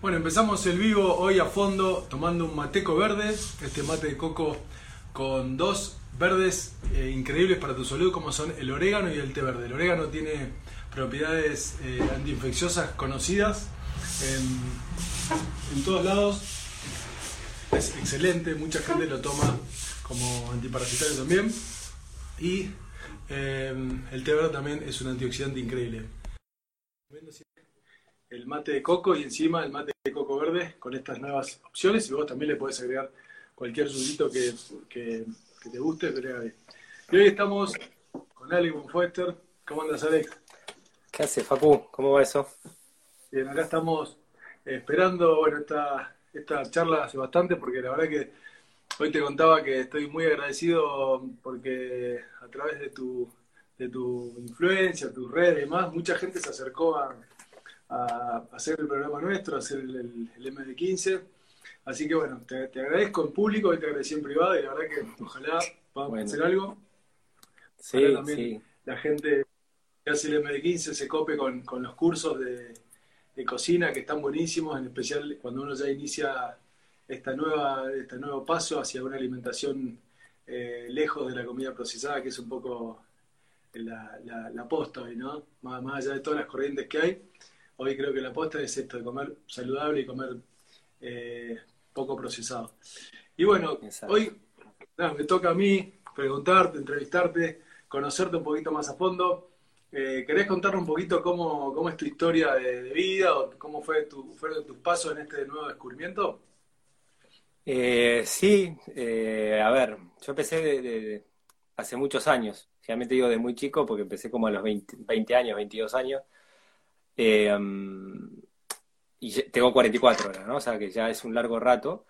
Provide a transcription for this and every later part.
Bueno, empezamos el vivo hoy a fondo tomando un mateco verde, este mate de coco con dos verdes eh, increíbles para tu salud como son el orégano y el té verde. El orégano tiene propiedades eh, antiinfecciosas conocidas en, todos lados. Es excelente, mucha gente lo toma como antiparasitario también. Y eh, el té verde también es un antioxidante increíble. El mate de coco y encima el mate de coco verde con estas nuevas opciones y vos también le podés agregar cualquier sudito que, que, te guste, Y hoy estamos con Alex Bonfoester. ¿Cómo andas, Alex? ¿Qué hace, Facu? ¿Cómo va eso? Bien, acá estamos esperando, bueno, esta, esta charla hace bastante porque la verdad que hoy te contaba que estoy muy agradecido porque a través de tu, de tu influencia, tus redes y demás, mucha gente se acercó a, a hacer el programa nuestro, a hacer el, el, MD15. Así que bueno, te, agradezco en público y te agradecí en privado y la verdad que ojalá podamos hacer algo. Sí, también la gente que hace el MD15 se cope con, con los cursos de, de, cocina que están buenísimos, en especial cuando uno ya inicia esta nueva, este nuevo paso hacia una alimentación eh, lejos de la comida procesada, que es un poco la, la, la posta hoy, ¿no? Más, más allá de todas las corrientes que hay Hoy creo que la apuesta es esto, de comer saludable y comer eh, poco procesado. Y bueno, hoy me toca a mí preguntarte, entrevistarte, conocerte un poquito más a fondo. Eh, ¿Querés contarnos un poquito cómo, cómo es tu historia de, vida o cómo fue tu, fueron tus pasos en este nuevo descubrimiento? Eh, sí, a ver, yo empecé de, hace muchos años, realmente digo de muy chico porque empecé como a los 20, 20 años, 22 años. Eh, y tengo 44 ahora, ¿no? O sea que ya es un largo rato,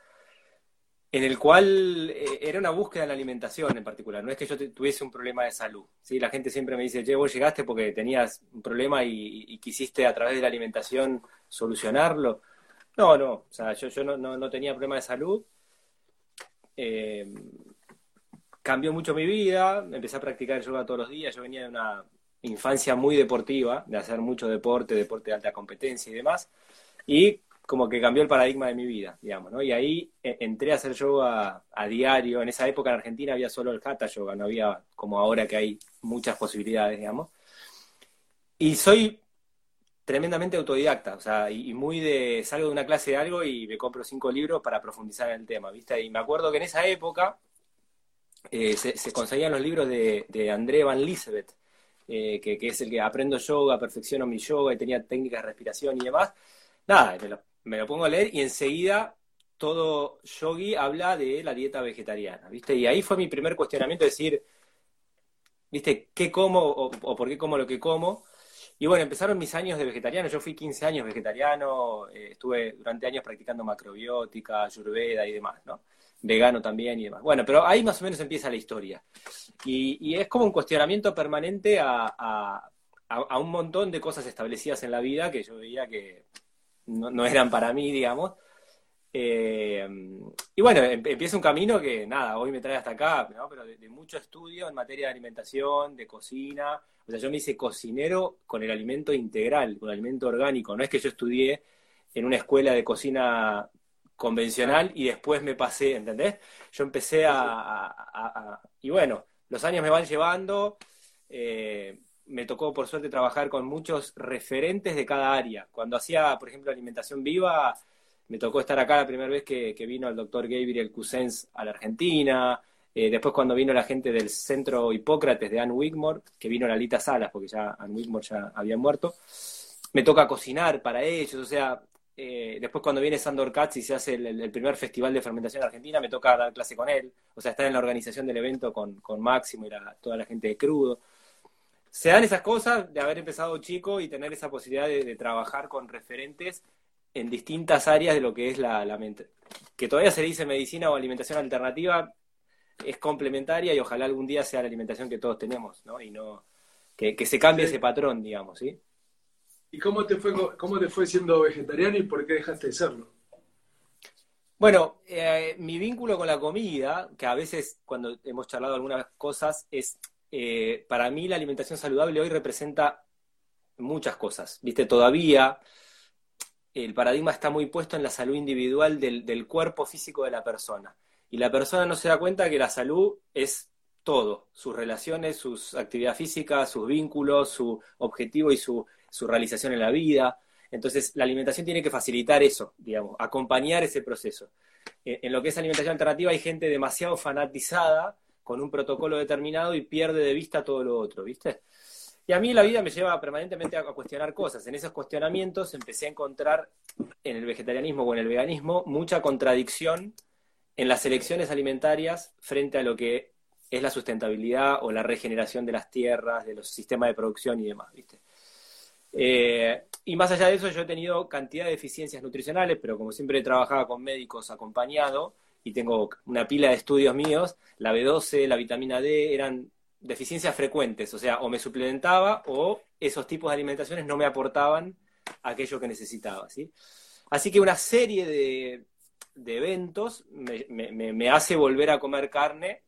en el cual eh, era una búsqueda de la alimentación en particular. No es que yo tuviese un problema de salud. ¿sí? La gente siempre me dice, che, vos llegaste porque tenías un problema y, quisiste a través de la alimentación solucionarlo. No, no, o sea, yo, no, tenía problema de salud. Eh, cambió mucho mi vida, empecé a practicar yoga todos los días, yo venía de una infancia muy deportiva, de hacer mucho deporte, deporte de alta competencia y demás, y como que cambió el paradigma de mi vida, digamos, ¿no? Y ahí eh, entré a hacer yoga a diario. En esa época en Argentina había solo el hatha yoga, no había como ahora que hay muchas posibilidades, digamos. Y soy tremendamente autodidacta, o sea, y, muy de, salgo de una clase de algo y me compro cinco libros para profundizar en el tema, ¿viste? Y me acuerdo que en esa época eh, se, conseguían los libros de, de André Van Lisbeth, eh, que, es el que aprendo yoga, perfecciono mi yoga y tenía técnicas de respiración y demás. Nada, me lo, pongo a leer y enseguida todo yogi habla de la dieta vegetariana, ¿viste? Y ahí fue mi primer cuestionamiento, decir, ¿viste? ¿Qué como o, por qué como lo que como? Y bueno, empezaron mis años de vegetariano, yo fui 15 años vegetariano, eh, estuve durante años practicando macrobiótica, ayurveda y demás, ¿no? Vegano también y demás. Bueno, pero ahí más o menos empieza la historia. Y, es como un cuestionamiento permanente a, un montón de cosas establecidas en la vida que yo veía que no, eran para mí, digamos. Eh, y bueno, em, empieza un camino que nada, hoy me trae hasta acá, pero de, mucho estudio en materia de alimentación, de cocina. O sea, yo me hice cocinero con el alimento integral, con el alimento orgánico. No es que yo estudié en una escuela de cocina convencional y después me pasé, ¿entendés? Yo empecé a, y bueno, los años me van llevando, eh, me tocó por suerte trabajar con muchos referentes de cada área. Cuando hacía, por ejemplo, alimentación viva, me tocó estar acá la primera vez que, vino el doctor Gabriel Cousens a la Argentina, eh, después cuando vino la gente del Centro Hipócrates de Ann Wigmore, que vino Lalita Salas, porque ya Ann Wigmore ya había muerto, me toca cocinar para ellos, o sea, eh, después cuando viene Sandor Katz y se hace el, primer festival de fermentación en Argentina, me toca dar clase con él, o sea, estar en la organización del evento con, con Máximo y toda la gente de Crudo. Se dan esas cosas de haber empezado chico y tener esa posibilidad de, trabajar con referentes en distintas áreas de lo que es la, la mente. Que todavía se dice medicina o alimentación alternativa, es complementaria y ojalá algún día sea la alimentación que todos tenemos, ¿no? Y no que, que se cambie ese patrón, digamos, ¿sí? ¿Y cómo te fue, cómo te fue siendo vegetariano y por qué dejaste de serlo? Bueno, eh, mi vínculo con la comida, que a veces cuando hemos charlado algunas cosas, es, eh, para mí la alimentación saludable hoy representa muchas cosas, ¿viste? Todavía el paradigma está muy puesto en la salud individual del, del cuerpo físico de la persona. Y la persona no se da cuenta que la salud es todo, sus relaciones, sus actividades físicas, sus vínculos, su objetivo y su, su realización en la vida. Entonces, la alimentación tiene que facilitar eso, digamos, acompañar ese proceso. En lo que es alimentación alternativa hay gente demasiado fanatizada con un protocolo determinado y pierde de vista todo lo otro, ¿viste? Y a mí la vida me lleva permanentemente a cuestionar cosas. En esos cuestionamientos empecé a encontrar en el vegetarianismo o en el veganismo mucha contradicción en las elecciones alimentarias frente a lo que es la sustentabilidad o la regeneración de las tierras, de los sistemas de producción y demás, ¿viste? Eh, y más allá de eso, yo he tenido cantidad de deficiencias nutricionales, pero como siempre he trabajado con médicos acompañado y tengo una pila de estudios míos, la B12, la vitamina D eran deficiencias frecuentes, o sea, o me suplementaba o esos tipos de alimentaciones no me aportaban aquello que necesitaba, ¿sí? Así que una serie de, eventos me, me, hace volver a comer carne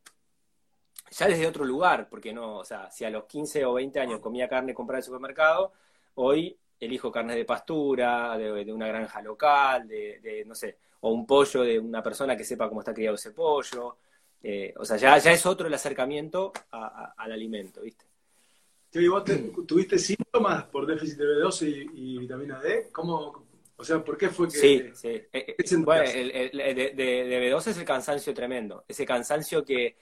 ya desde otro lugar, porque no, o sea, si a los 15 o 20 años comía carne comprada en el supermercado, hoy elijo carne de pastura, de, una granja local, de, no sé, o un pollo de una persona que sepa cómo está criado ese pollo. Eh, o sea, ya, ya es otro el acercamiento al alimento, ¿viste? Sí, ¿Vos tuviste síntomas por déficit de B12 y, vitamina D? ¿Cómo, o sea, ¿por qué fue que...? Sí, sí. Eh, eh, bueno, el, de, de, B12 es el cansancio tremendo. Ese cansancio que,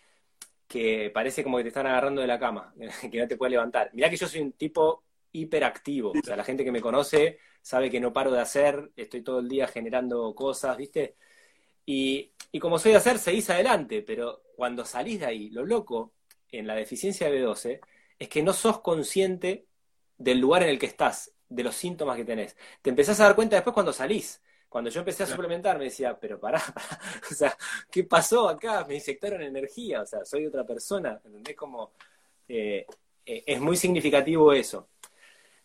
que parece como que te están agarrando de la cama, que no te puedes levantar. Mirá que yo soy un tipo hiperactivo. O sea, la gente que me conoce sabe que no paro de hacer, estoy todo el día generando cosas, ¿viste? Y, como soy de hacer, seguís adelante, pero cuando salís de ahí, lo loco en la deficiencia de B12 es que no sos consciente del lugar en el que estás, de los síntomas que tenés. Te empezás a dar cuenta después cuando salís. Cuando yo empecé a suplementar me decía, pero pará, o sea, ¿qué pasó acá? Me inyectaron energía, o sea, soy otra persona, ¿entendés? Como, eh, eh, es muy significativo eso.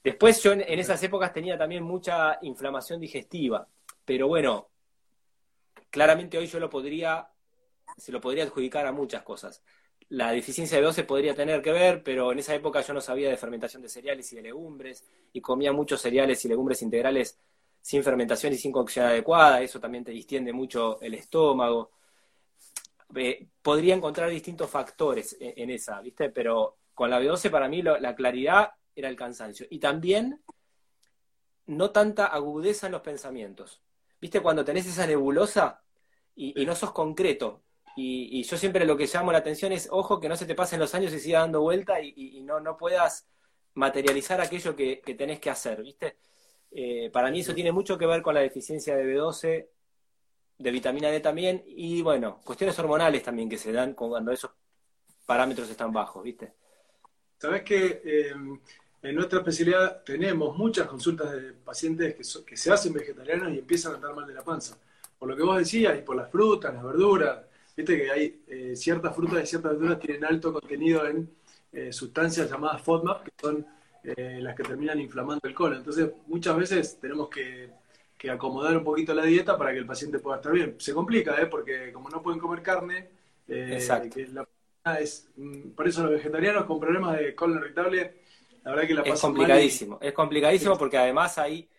Después yo en, esas épocas tenía también mucha inflamación digestiva, pero bueno, claramente hoy yo lo podría, se lo podría adjudicar a muchas cosas. La deficiencia de B12 podría tener que ver, pero en esa época yo no sabía de fermentación de cereales y de legumbres, y comía muchos cereales y legumbres integrales sin fermentación y sin cocción adecuada, eso también te distiende mucho el estómago. Eh, podría encontrar distintos factores en, esa, ¿viste? Pero con la B12 para mí la claridad era el cansancio. Y también no tanta agudeza en los pensamientos. ¿Viste cuando tenés esa nebulosa y, no sos concreto? Y, yo siempre lo que llamo la atención es, ojo, que no se te pasen los años y siga dando vuelta y, no, no puedas materializar aquello que, tenés que hacer, ¿viste? Eh, para mí eso tiene mucho que ver con la deficiencia de B12, de vitamina D también, y bueno, cuestiones hormonales también que se dan cuando esos parámetros están bajos, ¿viste? Sabes que eh, en nuestra especialidad tenemos muchas consultas de pacientes que, se hacen vegetarianos y empiezan a estar mal de la panza. Por lo que vos decías, y por las frutas, las verduras, viste que hay eh, ciertas frutas y ciertas verduras tienen alto contenido en eh, sustancias llamadas FODMAP, que son eh, las que terminan inflamando el colon. Entonces, muchas veces tenemos que, acomodar un poquito la dieta para que el paciente pueda estar bien. Se complica, ¿eh? porque como no pueden comer carne, que la, es, mm, por eso los vegetarianos con problemas de colon irritable la verdad que la Es complicadísimo, es complicadísimo porque además ahí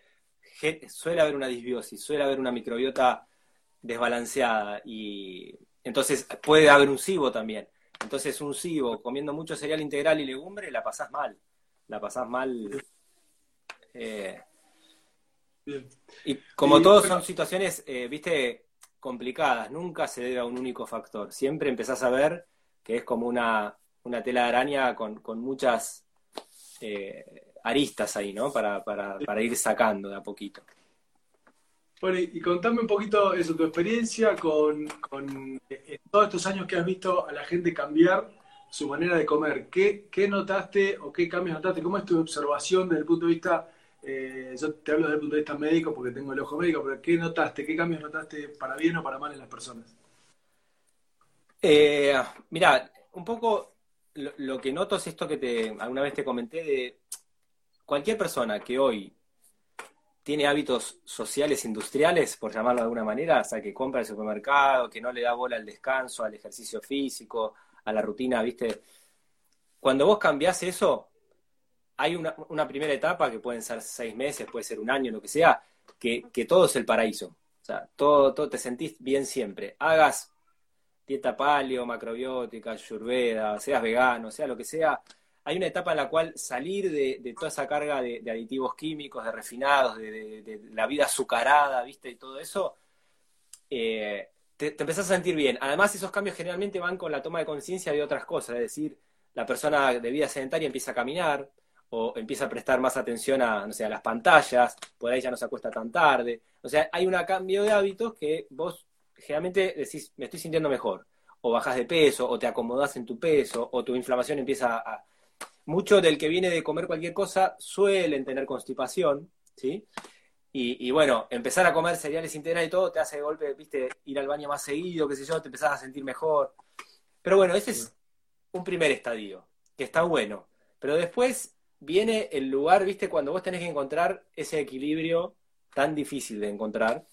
suele haber una disbiosis, suele haber una microbiota desbalanceada y entonces puede haber un cibo también. Entonces un cibo comiendo mucho cereal integral y legumbre la pasás mal, la pasás mal. Eh, y como todos son situaciones, eh, viste, complicadas, nunca se debe a un único factor. Siempre empezás a ver que es como una, una tela de araña con, con muchas eh, aristas ahí, ¿no? Para, ir sacando de a poquito. Bueno, y, contame un poquito eso, tu experiencia con, eh, todos estos años que has visto a la gente cambiar su manera de comer. ¿Qué, notaste o qué cambios notaste? ¿Cómo es tu observación desde el punto de vista, eh, yo te hablo desde el punto de vista médico porque tengo el ojo médico, pero ¿qué notaste? ¿Qué cambios notaste para bien o para mal en las personas? mira, un poco lo, que noto es esto que te alguna vez te comenté de cualquier persona que hoy tiene hábitos sociales industriales, por llamarlo de alguna manera, o sea, que compra el supermercado, que no le da bola al descanso, al ejercicio físico, a la rutina, ¿viste? Cuando vos cambiás eso, hay una, una primera etapa que pueden ser seis meses, puede ser un año, lo que sea, que, que todo es el paraíso. O sea, todo, todo te sentís bien siempre. Hagas dieta paleo, macrobiótica, ayurveda, seas vegano, sea lo que sea, hay una etapa en la cual salir de, toda esa carga de, aditivos químicos, de refinados, de, la vida azucarada, ¿viste? Y todo eso, eh, te, te, empezás a sentir bien. Además, esos cambios generalmente van con la toma de conciencia de otras cosas, es decir, la persona de vida sedentaria empieza a caminar o empieza a prestar más atención a, no sé, a las pantallas, por ahí ya no se acuesta tan tarde. O sea, hay un cambio de hábitos que vos generalmente decís, me estoy sintiendo mejor, o bajas de peso, o te acomodás en tu peso, o tu inflamación empieza a... Mucho del que viene de comer cualquier cosa suelen tener constipación, ¿sí? Y, bueno, empezar a comer cereales integrales y todo te hace de golpe, viste, ir al baño más seguido, qué sé yo, te empezás a sentir mejor. Pero bueno, ese es un primer estadio, que está bueno. Pero después viene el lugar, viste, cuando vos tenés que encontrar ese equilibrio tan difícil de encontrar,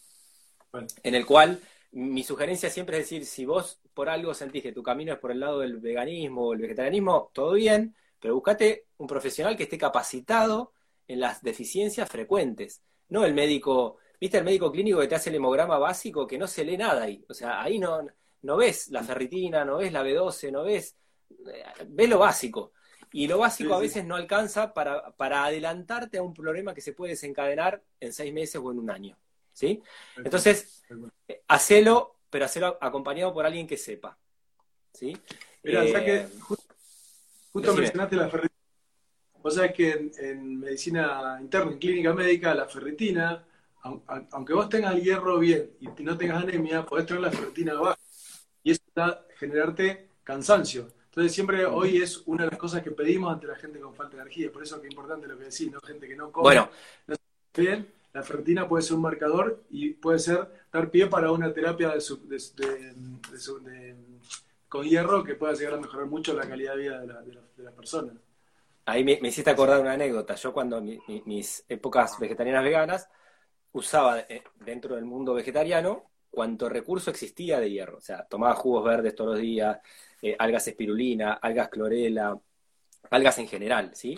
en el cual mi sugerencia siempre es decir, si vos por algo sentís que tu camino es por el lado del veganismo o el vegetarianismo, todo bien, pero buscate un profesional que esté capacitado en las deficiencias frecuentes, no el médico, viste el médico clínico que te hace el hemograma básico que no se lee nada ahí, o sea, ahí no, no ves la ferritina, no ves la B12, no ves, eh, ves lo básico. Y lo básico a veces no alcanza para, para adelantarte a un problema que se puede desencadenar en seis meses o en un año. ¿Sí? Entonces, eh, hacelo, pero hacelo acompañado por alguien que sepa, ¿sí? Mira, eh, que justo, mencionaste la ferritina. Vos sabés que en, medicina interna, en clínica médica, la ferritina, aunque vos tengas el hierro bien y no tengas anemia, podés tener la ferritina baja. Y eso va a generarte cansancio. Entonces siempre hoy es una de las cosas que pedimos ante la gente con falta de energía. Por eso es importante lo que decís, ¿no? Gente que no come, bueno. no bien, la ferritina puede ser un marcador y puede ser dar pie para una terapia con hierro que pueda llegar a mejorar mucho la calidad de vida de, la, las personas. Ahí me, hiciste acordar una anécdota. Yo cuando mis épocas vegetarianas veganas usaba eh, dentro del mundo vegetariano cuanto recurso existía de hierro. O sea, tomaba jugos verdes todos los días, eh, algas espirulina, algas clorela, algas en general, ¿sí?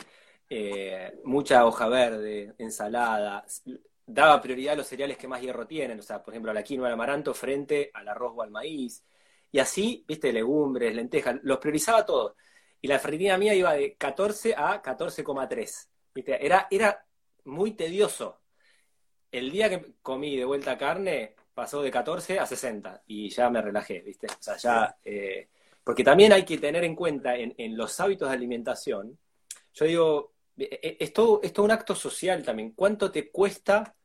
Eh, mucha hoja verde, ensalada, daba prioridad a los cereales que más hierro tienen, o sea, por ejemplo, a la quinoa, al amaranto frente al arroz o al maíz, y así, viste, legumbres, lentejas, los priorizaba todos. Y la ferritina mía iba de 14 a 14,3, viste, era, era muy tedioso. El día que comí de vuelta carne, pasó de 14 a 60 y ya me relajé, viste, o sea, ya... Eh, porque también hay que tener en cuenta en, en los hábitos de alimentación, yo digo, es todo, es todo un acto social también. ¿Cuánto te cuesta,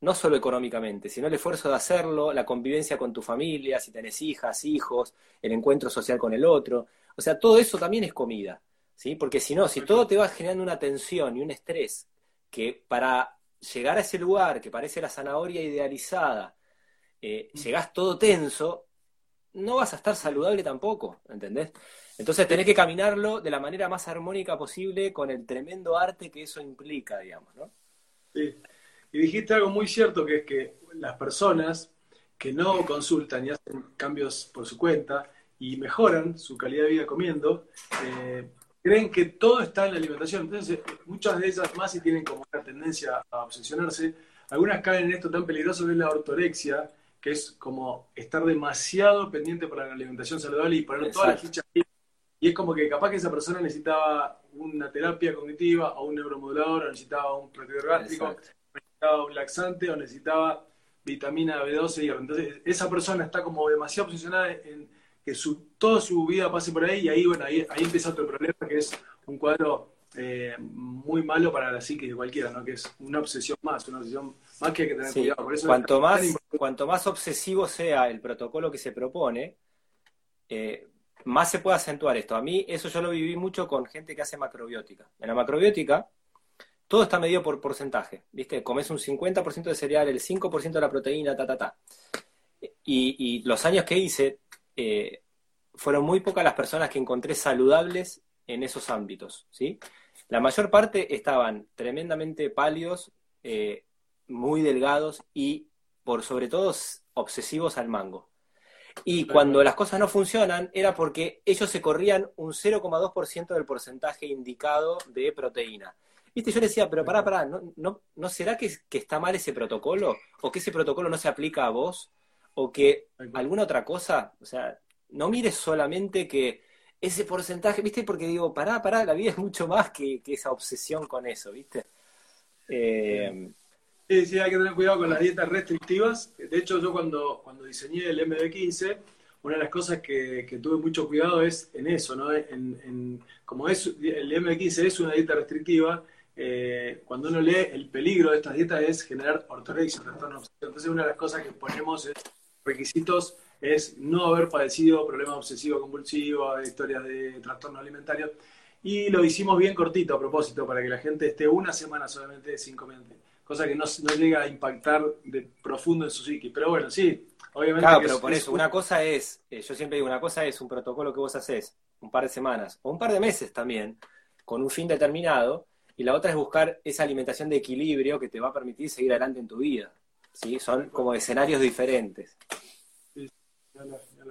no solo económicamente, sino el esfuerzo de hacerlo, la convivencia con tu familia, si tenés hijas, hijos, el encuentro social con el otro? O sea, todo eso también es comida, ¿sí? Porque si no, si todo te va generando una tensión y un estrés que para llegar a ese lugar que parece la zanahoria idealizada, eh, mm. llegás todo tenso, no vas a estar saludable tampoco, ¿entendés? Entonces tenés que caminarlo de la manera más armónica posible con el tremendo arte que eso implica, digamos, ¿no? Sí. Y dijiste algo muy cierto, que es que las personas que no consultan y hacen cambios por su cuenta y mejoran su calidad de vida comiendo, eh, creen que todo está en la alimentación. Entonces, muchas de ellas más y tienen como una tendencia a obsesionarse. Algunas caen en esto tan peligroso que es la ortorexia, que es como estar demasiado pendiente para la alimentación saludable y poner todas las fichas y es como que capaz que esa persona necesitaba una terapia cognitiva o un neuromodulador, o necesitaba un protector gástrico, necesitaba un laxante o necesitaba vitamina B12 y Entonces, esa persona está como demasiado obsesionada en que su, toda su vida pase por ahí y ahí, bueno, ahí, ahí empieza otro problema que es un cuadro eh, muy malo para la psique de cualquiera, ¿no? Que es una obsesión más, una obsesión más que hay que tener cuidado. Por eso cuanto, más, cuanto más obsesivo sea el protocolo que se propone, eh, más se puede acentuar esto. A mí eso yo lo viví mucho con gente que hace macrobiótica. En la macrobiótica todo está medido por porcentaje, ¿viste? Comes un 50% de cereal, el 5% de la proteína, ta, ta, ta. Y, los años que hice, eh, fueron muy pocas las personas que encontré saludables en esos ámbitos, ¿sí? La mayor parte estaban tremendamente pálidos, eh, muy delgados y, por sobre todo, obsesivos al mango. Y cuando las cosas no funcionan era porque ellos se corrían un 0,2% del porcentaje indicado de proteína. Viste, yo decía, pero pará, pará, ¿no, no, no será que, que está mal ese protocolo? ¿O que ese protocolo no se aplica a vos? ¿O que alguna otra cosa? O sea, no mires solamente que ese porcentaje, ¿viste? Porque digo, pará, pará, la vida es mucho más que, esa obsesión con eso, ¿viste? Eh, sí, sí, hay que tener cuidado con las dietas restrictivas. De hecho, yo cuando, cuando diseñé el MD15, una de las cosas que, tuve mucho cuidado es en eso, ¿no? En, como es, el MD15 es una dieta restrictiva, eh, cuando uno lee el peligro de estas dietas es generar ortorexia, Entonces, una de las cosas que ponemos es requisitos es no haber padecido problemas obsesivos compulsivos, historias de trastorno alimentario. Y lo hicimos bien cortito a propósito, para que la gente esté una semana solamente sin comer, cosa que no, no llega a impactar de profundo en su psique. Pero bueno, sí, obviamente. Claro, pero por eso, una cosa es, eh, yo siempre digo, una cosa es un protocolo que vos haces un par de semanas o un par de meses también, con un fin determinado, y la otra es buscar esa alimentación de equilibrio que te va a permitir seguir adelante en tu vida. ¿sí? Son como escenarios diferentes.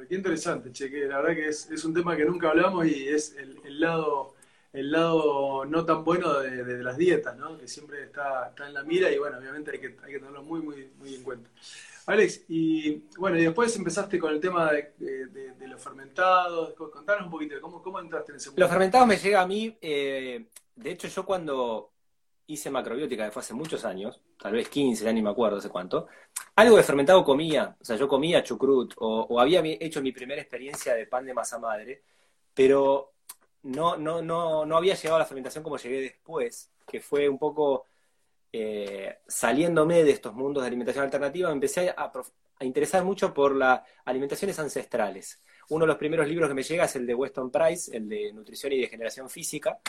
Qué interesante, che, que la verdad que es, es, un tema que nunca hablamos y es el, el lado el lado no tan bueno de, las dietas, ¿no? que siempre está, está, en la mira y bueno, obviamente hay que, hay que tenerlo muy, muy, muy en cuenta. Alex, y bueno, y después empezaste con el tema de, los fermentados, contanos un poquito, ¿cómo, ¿cómo, entraste en ese mundo? Los fermentados me llega a mí, eh, de hecho yo cuando hice macrobiótica, que fue hace muchos años, tal vez 15, ya ni me acuerdo hace cuánto, algo de fermentado comía, o sea, yo comía chucrut, o, había hecho mi primera experiencia de pan de masa madre, pero no, no, no, no había llegado a la fermentación como llegué después, que fue un poco eh, saliéndome de estos mundos de alimentación alternativa, empecé a, a interesar mucho por las alimentaciones ancestrales. Uno de los primeros libros que me llega es el de Weston Price, el de Nutrición y Degeneración Física,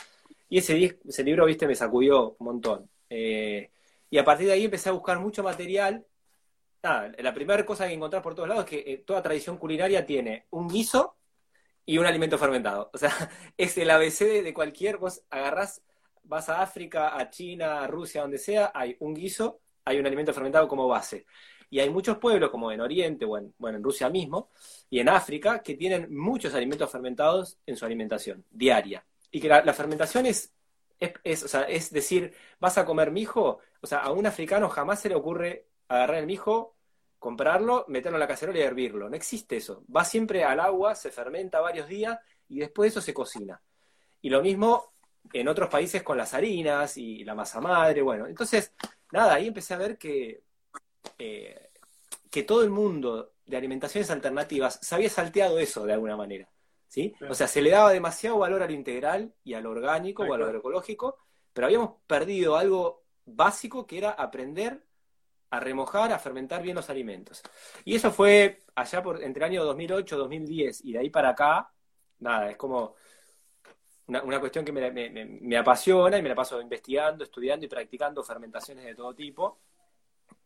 y ese, ese libro, viste, me sacudió un montón. Eh, y a partir de ahí empecé a buscar mucho material. la primera cosa que encontrás por todos lados es que eh, toda tradición culinaria tiene un guiso y un alimento fermentado. O sea, es el ABC de, cualquier, vos agarrás, vas a África, a China, a Rusia, donde sea, hay un guiso, hay un alimento fermentado como base. Y hay muchos pueblos, como en Oriente o en, bueno, en Rusia mismo, y en África, que tienen muchos alimentos fermentados en su alimentación diaria y que la, fermentación es, es, es decir, vas a comer mijo, o sea, a un africano jamás se le ocurre agarrar el mijo, comprarlo, meterlo en la cacerola y hervirlo. No existe eso. Va siempre al agua, se fermenta varios días y después eso se cocina. Y lo mismo en otros países con las harinas y la masa madre, bueno. Entonces, nada, ahí empecé a ver que, eh, que todo el mundo de alimentaciones alternativas se había salteado eso de alguna manera. ¿sí? O sea, se le daba demasiado valor al integral y al orgánico o al agroecológico, pero habíamos perdido algo básico que era aprender a remojar, a fermentar bien los alimentos. Y eso fue allá por entre el año 2008, 2010 y de ahí para acá, nada, es como una, cuestión que me, apasiona y me la paso investigando, estudiando y practicando fermentaciones de todo tipo.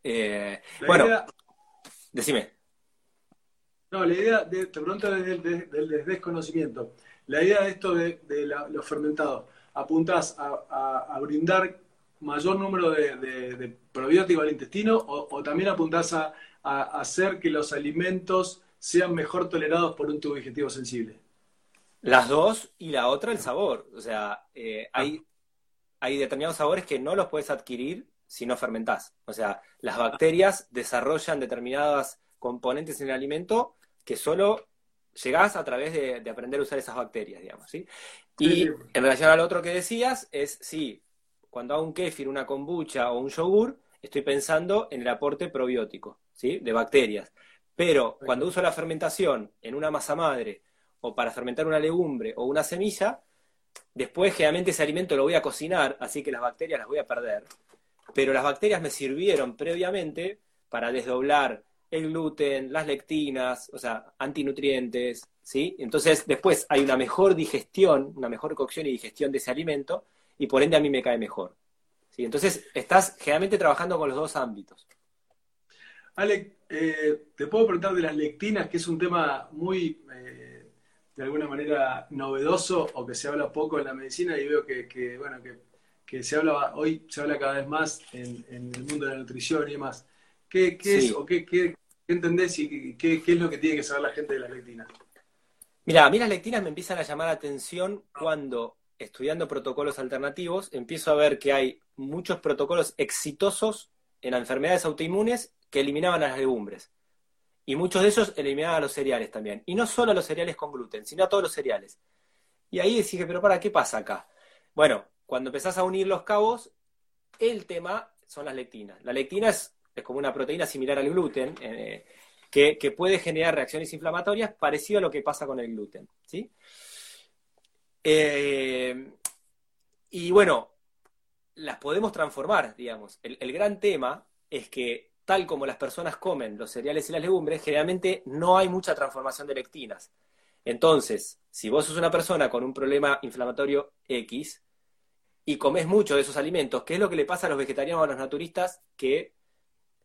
Eh, bueno, decime. No, la idea, de, te pregunto desde el, desconocimiento, la idea de esto de, los fermentados, ¿apuntás a, brindar mayor número de, probióticos al intestino o, también apuntás a, hacer que los alimentos sean mejor tolerados por un tubo digestivo sensible? Las dos y la otra el sabor. O sea, eh, hay, hay determinados sabores que no los puedes adquirir si no fermentás. O sea, las bacterias desarrollan determinadas componentes en el alimento que solo llegás a través de, aprender a usar esas bacterias, digamos, ¿sí? Y en relación al otro que decías, es sí, cuando hago un kéfir, una kombucha o un yogur, estoy pensando en el aporte probiótico, ¿sí? De bacterias. Pero cuando uso la fermentación en una masa madre o para fermentar una legumbre o una semilla, después generalmente ese alimento lo voy a cocinar, así que las bacterias las voy a perder. Pero las bacterias me sirvieron previamente para desdoblar el gluten, las lectinas, o sea, antinutrientes, ¿sí? Entonces, después hay una mejor digestión, una mejor cocción y digestión de ese alimento, y por ende a mí me cae mejor. ¿sí? Entonces, estás generalmente trabajando con los dos ámbitos. Ale, eh, te puedo preguntar de las lectinas, que es un tema muy, eh, de alguna manera, novedoso o que se habla poco en la medicina y veo que, bueno, que, se habla, hoy se habla cada vez más en, el mundo de la nutrición y demás. ¿Qué, es o qué, qué, ¿Qué entendés y qué, es lo que tiene que saber la gente de las lectinas? Mira, a mí las lectinas me empiezan a llamar la atención cuando estudiando protocolos alternativos, empiezo a ver que hay muchos protocolos exitosos en enfermedades autoinmunes que eliminaban a las legumbres. Y muchos de ellos eliminaban a los cereales también. Y no solo a los cereales con gluten, sino a todos los cereales. Y ahí decís, pero para, ¿qué pasa acá? Bueno, cuando empezás a unir los cabos, el tema son las lectinas. La lectina es, como una proteína similar al gluten, eh, que, que, puede generar reacciones inflamatorias parecido a lo que pasa con el gluten. ¿sí? Eh, y bueno, las podemos transformar, digamos. El, gran tema es que tal como las personas comen los cereales y las legumbres, generalmente no hay mucha transformación de lectinas. Entonces, si vos sos una persona con un problema inflamatorio X y comes mucho de esos alimentos, ¿qué es lo que le pasa a los vegetarianos o a los naturistas? Que,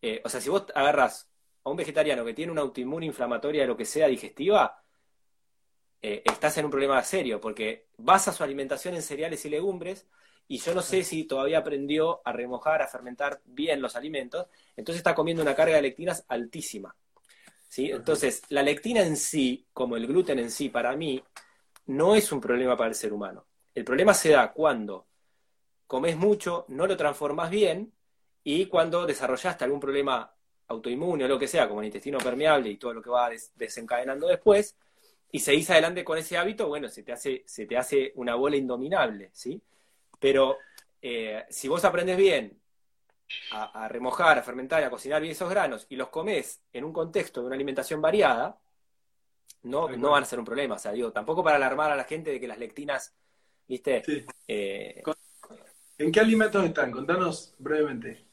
eh, o sea, si vos agarras a un vegetariano que tiene una autoinmune inflamatoria de lo que sea digestiva, eh, estás en un problema serio, porque basa su alimentación en cereales y legumbres, y yo no sé si todavía aprendió a remojar, a fermentar bien los alimentos, entonces está comiendo una carga de lectinas altísima. ¿sí? Entonces, la lectina en sí, como el gluten en sí, para mí, no es un problema para el ser humano. El problema se da cuando comes mucho, no lo transformas bien, y cuando desarrollaste algún problema autoinmune o lo que sea, como el intestino permeable y todo lo que va desencadenando después, y seguís adelante con ese hábito, bueno, se te hace, se te hace una bola indominable, ¿sí? Pero eh, si vos aprendes bien a, remojar, a fermentar, a cocinar bien esos granos y los comes en un contexto de una alimentación variada, no, no van a ser un problema. O sea, digo, tampoco para alarmar a la gente de que las lectinas, ¿viste? Eh, ¿En qué alimentos están? Contanos brevemente.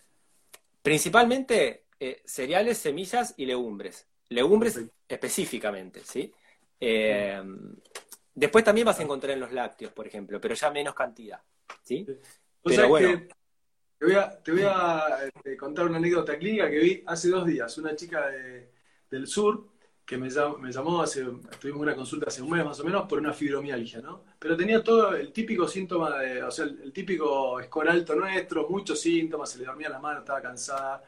Principalmente eh, cereales, semillas y legumbres. Legumbres específicamente, ¿sí? Eh, después también vas a encontrar en los lácteos, por ejemplo, pero ya menos cantidad. ¿sí? Pero bueno. te voy a, te voy a este, contar una anécdota clínica que vi hace dos días. Una chica del sur que me llamó, me llamó hace, tuvimos una consulta hace un mes más o menos por una fibromialgia, ¿no? Pero tenía todo el típico síntoma, de, o sea, el, típico score alto nuestro, muchos síntomas, se le dormía la mano, estaba cansada,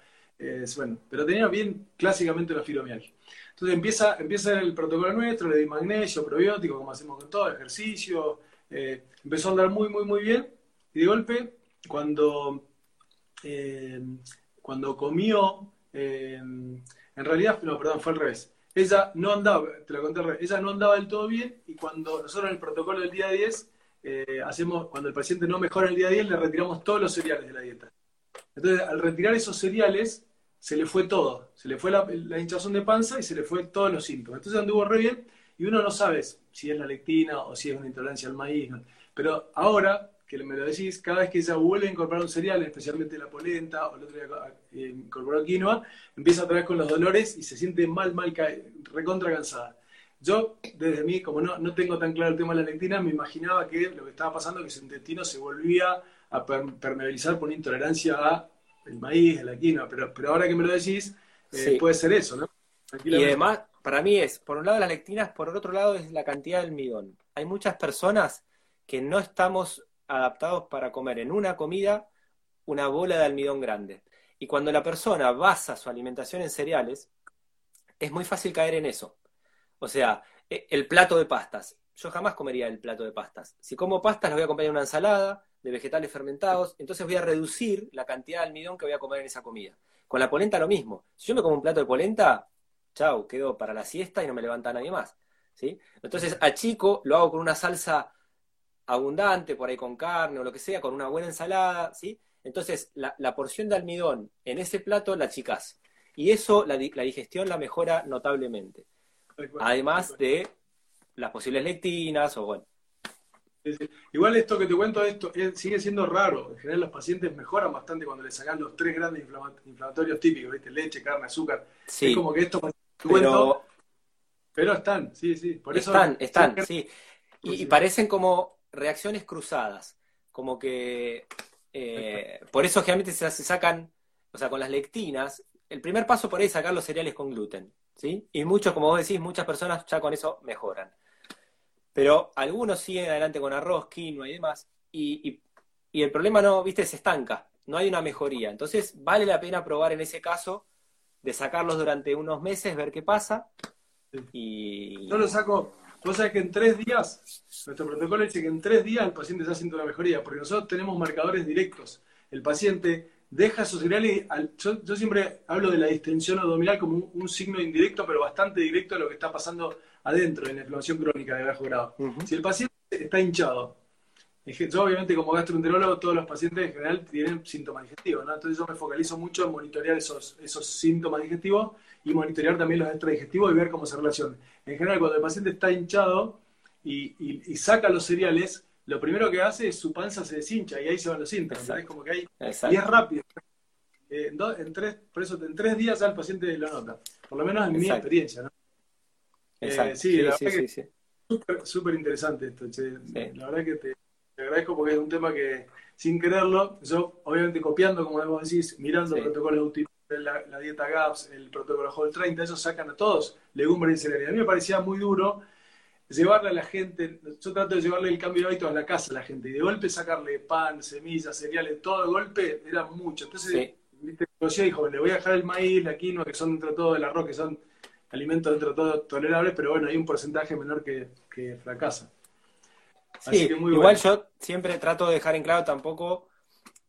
bueno, pero tenía bien clásicamente la fibromialgia. Entonces empieza, empieza el protocolo nuestro, le di magnesio, probiótico, como hacemos con todo, ejercicio. Eh, empezó a andar muy, muy, muy bien. Y de golpe, cuando, eh, cuando comió, eh, en realidad, no, perdón, fue al revés. Ella no andaba, te lo conté al ella no andaba del todo bien y cuando nosotros en el protocolo del día 10, hacemos, cuando el paciente no mejora el día 10, le retiramos todos los cereales de la dieta. Entonces, al retirar esos cereales, se le fue todo. Se le fue la, hinchazón de panza y se le fue todos los síntomas. Entonces anduvo re bien y uno no sabe si es la lectina o si es una intolerancia al maíz. Pero ahora que me lo decís, cada vez que ella vuelve a incorporar un cereal, especialmente la polenta o el otro día eh, incorporó quinoa, empieza a traer con los dolores y se siente mal, mal, recontra cansada. Yo, desde mí, como no, no tengo tan claro el tema de la lectina, me imaginaba que lo que estaba pasando es que su intestino se volvía a permeabilizar por una intolerancia a el maíz, la quinoa, pero, pero ahora que me lo decís, eh, puede ser eso, ¿no? Y además, para mí es, por un lado las lectinas, por otro lado es la cantidad de almidón. Hay muchas personas que no estamos adaptados para comer en una comida una bola de almidón grande. Y cuando la persona basa su alimentación en cereales, es muy fácil caer en eso. O sea, e, el plato de pastas. Yo jamás comería el plato de pastas. Si como pastas, las voy a acompañar en una ensalada, de vegetales fermentados, entonces voy a reducir la cantidad de almidón que voy a comer en esa comida. Con la polenta lo mismo. Si yo me como un plato de polenta, chao, quedo para la siesta y no me levanta nadie más. ¿sí? Entonces a chico lo hago con una salsa abundante, por ahí con carne o lo que sea, con una buena ensalada, ¿sí? Entonces la, porción de almidón en ese plato la chicas. Y eso, la, la digestión la mejora notablemente. Además de las posibles lectinas o bueno, Igual esto que te cuento esto sigue siendo raro. En general los pacientes mejoran bastante cuando les sacan los tres grandes inflamatorios típicos, ¿viste? Leche, carne, azúcar. Sí, es como que esto pero... pero están, sí, sí. Por están, están, sí. Y, parecen como reacciones cruzadas. Como que eh, por eso generalmente se, se sacan, o sea, con las lectinas, el primer paso por ahí es sacar los cereales con gluten. ¿sí? Y muchos, como vos decís, muchas personas ya con eso mejoran. Pero algunos siguen adelante con arroz, quinoa y demás, y, el problema no, viste, se estanca, no hay una mejoría. Entonces, vale la pena probar en ese caso de sacarlos durante unos meses, ver qué pasa. Y... Yo lo saco, Vos sabés que en tres días, nuestro protocolo dice que en tres días el paciente ya siente una mejoría, porque nosotros tenemos marcadores directos. El paciente deja esos cereales, yo, siempre hablo de la distensión abdominal como un, signo indirecto, pero bastante directo a lo que está pasando adentro en la inflamación crónica de bajo grado. Si el paciente está hinchado, yo obviamente como gastroenterólogo todos los pacientes en general tienen síntomas digestivos, ¿no? entonces yo me focalizo mucho en monitorear esos, esos síntomas digestivos y monitorear también los extradigestivos y ver cómo se relacionan. En general cuando el paciente está hinchado y, saca los cereales, lo primero que hace es su panza se deshincha y ahí se van los síntomas, es como que hay, y es rápido. Eh, en, tres, por eso en tres días ya el paciente lo nota, por lo menos en mi experiencia. ¿no? Eh, sí, la verdad que súper interesante esto, La verdad que te, te agradezco porque es un tema que, sin quererlo, yo, obviamente copiando, como vos decís, mirando el protocolo de la, la, dieta GAPS, el protocolo Whole 30, ellos sacan a todos legumbres y cereales. A mí me parecía muy duro llevarle a la gente, yo trato de llevarle el cambio de hábitos a la casa a la gente, y de golpe sacarle pan, semillas, cereales, todo de golpe, era mucho. Entonces, sí. viste, dijo, le voy a dejar el maíz, la quinoa, que son dentro de todo el arroz, que son alimentos dentro de todo tolerables, pero bueno, hay un porcentaje menor que, que fracasa. Sí, igual yo siempre trato de dejar en claro tampoco,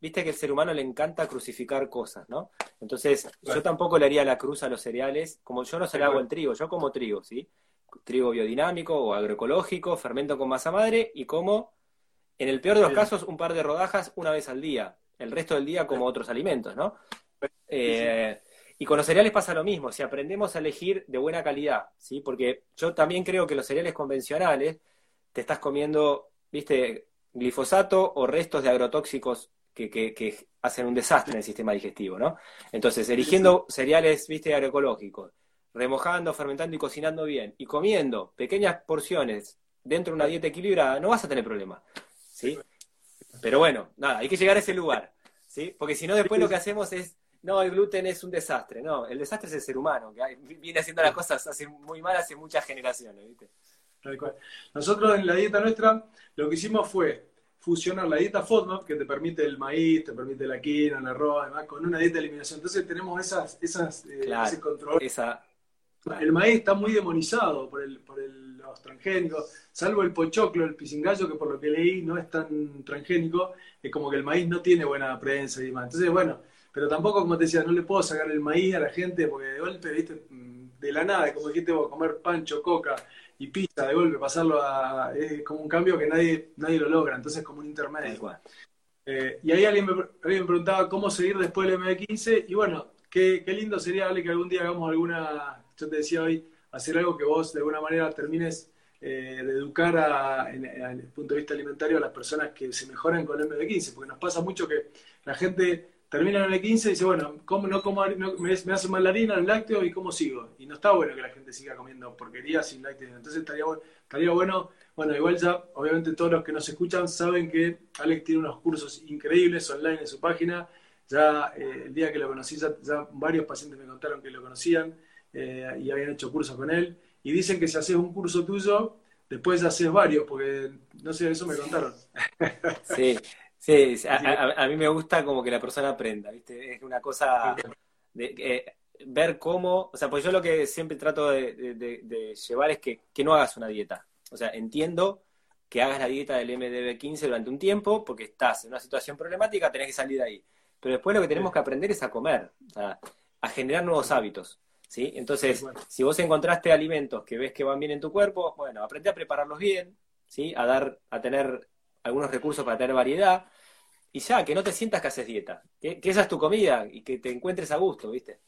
viste que el ser humano le encanta crucificar cosas, ¿no? Entonces, yo tampoco le haría la cruz a los cereales, como yo no se le hago el trigo, yo como trigo, ¿sí? Trigo biodinámico o agroecológico, fermento con masa madre y como, en el peor de los casos, un par de rodajas una vez al día, el resto del día como otros alimentos, ¿no? Eh, y con los cereales pasa lo mismo, si aprendemos a elegir de buena calidad, ¿sí? Porque yo también creo que los cereales convencionales te estás comiendo, viste, glifosato o restos de agrotóxicos que, hacen un desastre en el sistema digestivo, ¿no? Entonces, eligiendo cereales, viste, agroecológicos, remojando, fermentando y cocinando bien, y comiendo pequeñas porciones dentro de una dieta equilibrada, no vas a tener problema, ¿sí? Pero bueno, nada, hay que llegar a ese lugar, ¿sí? Porque si no, después lo que hacemos es, no, el gluten es un desastre, no, el desastre es el ser humano, que viene haciendo las cosas hace muy mal hace muchas generaciones, ¿viste? Nosotros en la dieta nuestra lo que hicimos fue fusionar la dieta FODMAP, que te permite el maíz, te permite la quinoa, el arroz, además, con una dieta de eliminación. Entonces tenemos esas, esas, eh, ese control. El maíz está muy demonizado por, el, por el, los transgénicos, salvo el pochoclo, el pisingallo, que por lo que leí no es tan transgénico, es como que el maíz no tiene buena prensa y demás. Entonces, bueno, pero tampoco, como te decía, no le puedo sacar el maíz a la gente porque de golpe, viste, mm, de la nada, como dijiste vos, comer pancho, coca, y pista de golpe, pasarlo a. es como un cambio que nadie, nadie lo logra, entonces es como un intermedio. Eh, y ahí alguien me, alguien me, preguntaba cómo seguir después del M15, y bueno, qué, qué lindo sería, Ale, que algún día hagamos alguna, yo te decía hoy, hacer algo que vos de alguna manera termines eh, de educar a, en, el punto de vista alimentario a las personas que se mejoran con el M15, porque nos pasa mucho que la gente termina en el 15 y dice, bueno, ¿cómo, no como, me, hace mal la harina, el lácteo y cómo sigo? Y no está bueno que la gente siga comiendo porquería sin lácteos. Entonces estaría, estaría bueno, bueno, igual ya, obviamente todos los que nos escuchan saben que Alex tiene unos cursos increíbles online en su página. Ya eh, el día que lo conocí, ya, varios pacientes me contaron que lo conocían eh, y habían hecho cursos con él. Y dicen que si haces un curso tuyo, después haces varios, porque no sé, eso me contaron. Sí, Sí, a, mí me gusta como que la persona aprenda, ¿viste? Es una cosa de eh, ver cómo, o sea, pues yo lo que siempre trato de, llevar es que, no hagas una dieta. O sea, entiendo que hagas la dieta del MDB15 durante un tiempo porque estás en una situación problemática, tenés que salir de ahí. Pero después lo que tenemos que aprender es a comer, o sea, a generar nuevos hábitos. ¿sí? Entonces, si vos encontraste alimentos que ves que van bien en tu cuerpo, bueno, aprende a prepararlos bien, ¿sí? A dar, a tener algunos recursos para tener variedad, y ya, que no te sientas que haces dieta, que, esa es tu comida y que te encuentres a gusto, ¿viste?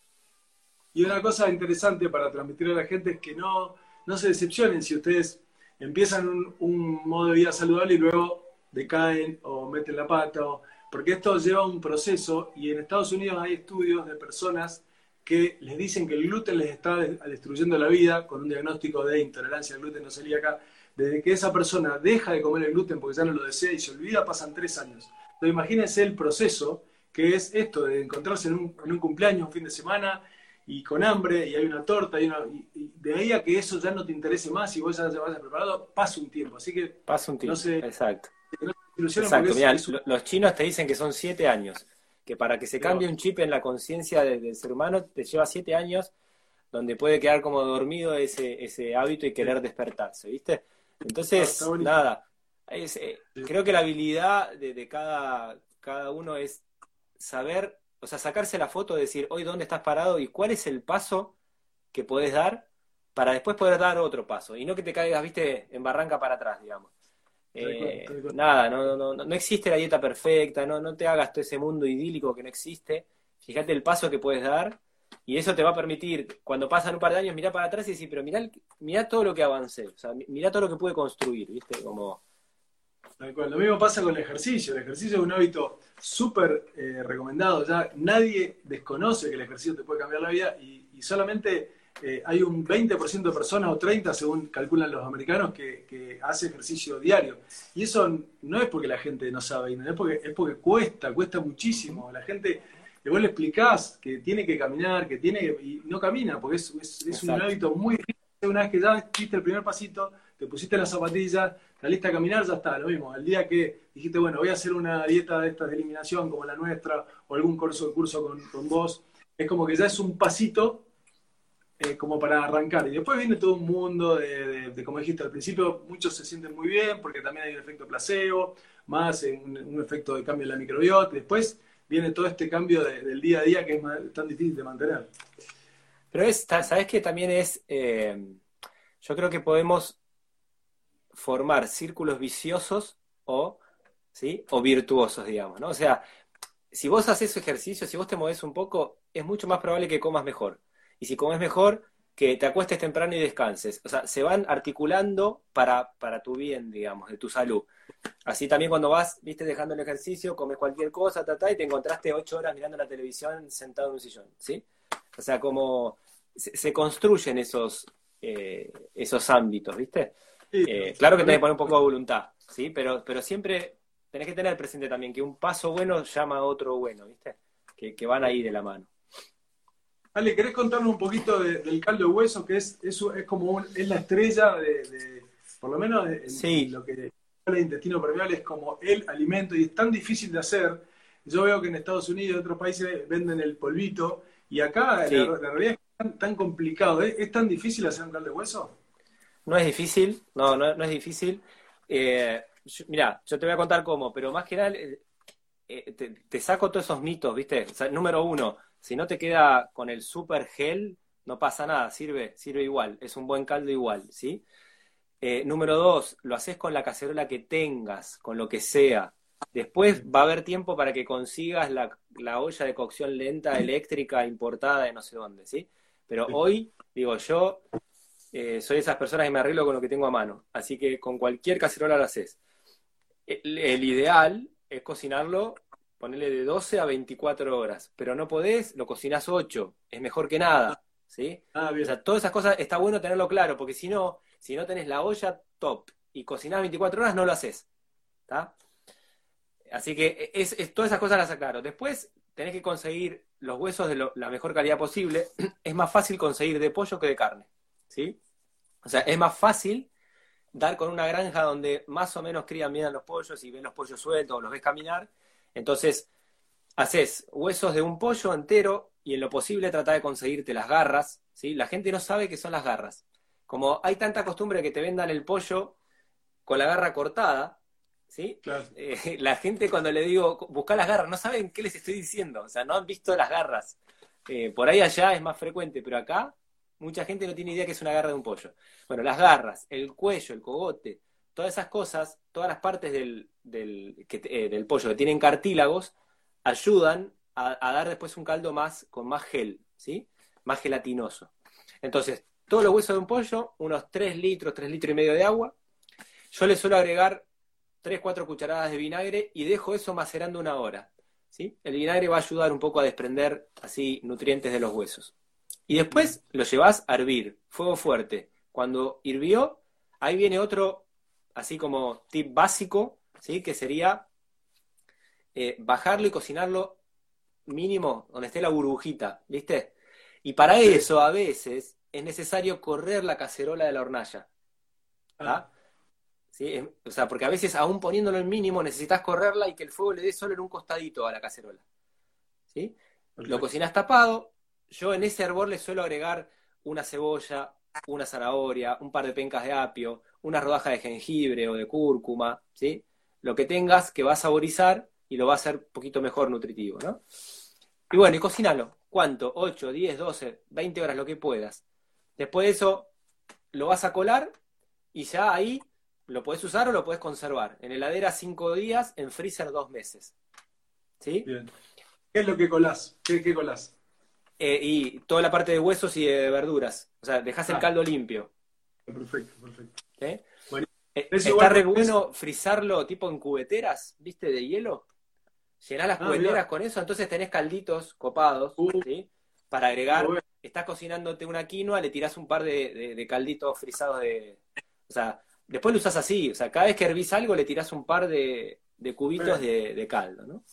Y una cosa interesante para transmitir a la gente es que no, no se decepcionen si ustedes empiezan un, modo de vida saludable y luego decaen o meten la pata, porque esto lleva un proceso y en Estados Unidos hay estudios de personas que les dicen que el gluten les está destruyendo la vida con un diagnóstico de intolerancia al gluten no celíaca. Desde que esa persona deja de comer el gluten porque ya no lo desea y se olvida, pasan tres años. Entonces imagínense el proceso que es esto de encontrarse en un, cumpleaños, un fin de semana, y con hambre, y hay una torta, y, una, y, de ahí a que eso ya no te interese más y vos ya te vayas preparado, pasa un tiempo. Así que. Pasa un tiempo. exacto. Exacto. los chinos te dicen que son siete años, que para que se cambie un chip en la conciencia del ser humano te lleva siete años donde puede quedar como dormido ese, ese hábito y querer despertarse, ¿viste? Entonces, nada, eh, creo que la habilidad de, cada, cada uno es saber, o sea, sacarse la foto, decir, hoy dónde estás parado y cuál es el paso que podés dar para después poder dar otro paso y no que te caigas, viste, en barranca para atrás, digamos. Eh, nada, no, no, no, existe la dieta perfecta, no, no te hagas todo ese mundo idílico que no existe. Fíjate el paso que puedes dar y eso te va a permitir, cuando pasan un par de años, mirar para atrás y decir, pero mirá, mirá todo lo que avancé, o sea, mirá todo lo que pude construir, ¿viste? Como... Lo mismo pasa con el ejercicio. El ejercicio es un hábito súper eh, recomendado. Ya nadie desconoce que el ejercicio te puede cambiar la vida y, solamente eh, hay un 20% de personas o 30% según calculan los americanos que, hace ejercicio diario. Y eso no es porque la gente no sabe, es porque, es porque cuesta, cuesta muchísimo. La gente que vos le explicás que tiene que caminar, que tiene que, y no camina, porque es, es, un hábito muy difícil. Una vez que ya diste el primer pasito, te pusiste las zapatillas, saliste a caminar, ya está, lo mismo. El día que dijiste, bueno, voy a hacer una dieta de estas de eliminación como la nuestra, o algún curso curso con, con vos, es como que ya es un pasito eh, como para arrancar. Y después viene todo un mundo de, de, como dijiste al principio, muchos se sienten muy bien porque también hay un efecto placebo, más un, un efecto de cambio en la microbiota. Después viene todo este cambio del día a día que es tan difícil de mantener. Pero es, ¿sabes que también es, eh, yo creo que podemos formar círculos viciosos o, ¿sí? o virtuosos, digamos, ¿no? O sea, si vos haces ejercicio, si vos te mueves un poco, es mucho más probable que comas mejor. Y si comes mejor, que te acuestes temprano y descanses. O sea, se van articulando para, para tu bien, digamos, de tu salud. Así también cuando vas, viste, dejando el ejercicio, comes cualquier cosa, ta, y te encontraste ocho horas mirando la televisión sentado en un sillón, ¿sí? O sea, como se, construyen esos, eh, esos ámbitos, ¿viste? Eh, claro que tenés que poner un poco de voluntad, ¿sí? Pero, pero siempre tenés que tener presente también que un paso bueno llama a otro bueno, ¿viste? Que, que van ahí de la mano. Ale, ¿querés contarnos un poquito del caldo de hueso? Que es, eso es como es la estrella de, por lo menos en, lo que el intestino permeable es como el alimento y es tan difícil de hacer. Yo veo que en Estados Unidos y otros países venden el polvito y acá la, realidad es tan, complicado. ¿Es, tan difícil hacer un caldo de hueso? No es difícil, no, no, es difícil. Eh, mira, yo te voy a contar cómo, pero más que nada eh, eh, te, saco todos esos mitos, ¿viste? número uno, si no te queda con el super gel, no pasa nada, sirve, sirve igual, es un buen caldo igual, ¿sí? Eh, número dos, lo haces con la cacerola que tengas, con lo que sea. Después va a haber tiempo para que consigas la, olla de cocción lenta eléctrica importada de no sé dónde, ¿sí? Pero hoy, digo, yo eh, soy de esas personas que me arreglo con lo que tengo a mano. Así que con cualquier cacerola lo haces. el ideal es cocinarlo ponerle de 12 a 24 horas, pero no podés, lo cocinas 8, es mejor que nada, ¿sí? Ah, o sea, todas esas cosas está bueno tenerlo claro, porque si no, si no tenés la olla top y cocinás 24 horas, no lo haces. Así que es, todas esas cosas las aclaro. Después tenés que conseguir los huesos de la mejor calidad posible. Es más fácil conseguir de pollo que de carne, ¿sí? O sea, es más fácil dar con una granja donde más o menos crían bien a los pollos y ven los pollos sueltos o los ves caminar, entonces, haces huesos de un pollo entero y en lo posible trata de conseguirte las garras, ¿sí? La gente no sabe qué son las garras. Como hay tanta costumbre que te vendan el pollo con la garra cortada, ¿sí? Eh, la gente cuando le digo, busca las garras, no saben qué les estoy diciendo, o sea, no han visto las garras. Eh, por ahí allá es más frecuente, pero acá mucha gente no tiene idea que es una garra de un pollo. Bueno, las garras, el cuello, el cogote, todas esas cosas, todas las partes del, del, eh, pollo que tienen cartílagos, ayudan a, dar después un caldo más con más gel, ¿sí? Más gelatinoso. Entonces, todos los huesos de un pollo, unos 3 litros, 3 litros y medio de agua. Yo le suelo agregar 3, 4 cucharadas de vinagre y dejo eso macerando una hora. ¿sí? El vinagre va a ayudar un poco a desprender así nutrientes de los huesos. Y después lo llevas a hervir, fuego fuerte. Cuando hirvió, ahí viene otro así como tip básico, ¿sí? que sería eh, bajarlo y cocinarlo mínimo donde esté la burbujita, ¿viste? Y para eso a veces es necesario correr la cacerola de la hornalla. Ah. ¿Sí? O sea, porque a veces aún poniéndolo en mínimo necesitas correrla y que el fuego le dé solo en un costadito a la cacerola. ¿Sí? Lo cocinas tapado. Yo en ese hervor le suelo agregar una cebolla, una zanahoria, un par de pencas de apio, una rodaja de jengibre o de cúrcuma, ¿sí? Lo que tengas que va a saborizar y lo va a hacer un poquito mejor nutritivo, ¿no? Y bueno, y cocinalo. ¿Cuánto? 8, 10, 12, 20 horas, lo que puedas. Después de eso, lo vas a colar y ya ahí lo puedes usar o lo puedes conservar. En heladera 5 días, en freezer 2 meses. ¿Sí? Bien. ¿Qué es lo que colás? ¿Qué, qué colás? Eh, y toda la parte de huesos y de verduras. O sea, dejas el Ah. caldo limpio. Perfecto, perfecto. ¿eh? Bueno, Está re es- bueno frizarlo tipo en cubeteras, ¿viste? De hielo. Llenás las Ah, cubeteras con eso, entonces tenés calditos copados, Uh. ¿sí? Para agregar. Bueno. Estás cocinándote una quinoa, le tirás un par de, de- de calditos frisados de. O sea, después lo usás así. O sea, cada vez que hervís algo, le tirás un par de, de cubitos Bueno. de, caldo, ¿no?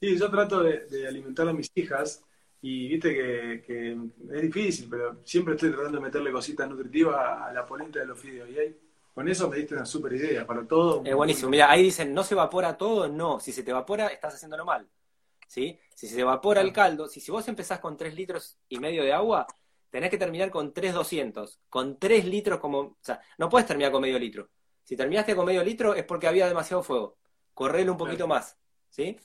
Sí, yo trato de, de alimentar a mis hijas y viste que, que es difícil, pero siempre estoy tratando de meterle cositas nutritivas a la polenta de los fideos. Y ahí, con eso me diste una super idea para todo. Es buenísimo. Mira, ahí dicen, ¿no se evapora todo? No. Si se te evapora, estás haciéndolo mal. ¿Sí? Si se evapora el caldo, si, si vos empezás con 3 litros y medio de agua, tenés que terminar con 3,200. Con 3 litros como... O sea, no puedes terminar con medio litro. Si terminaste con medio litro es porque había demasiado fuego. Correlo un poquito Claro. más. ¿Sí?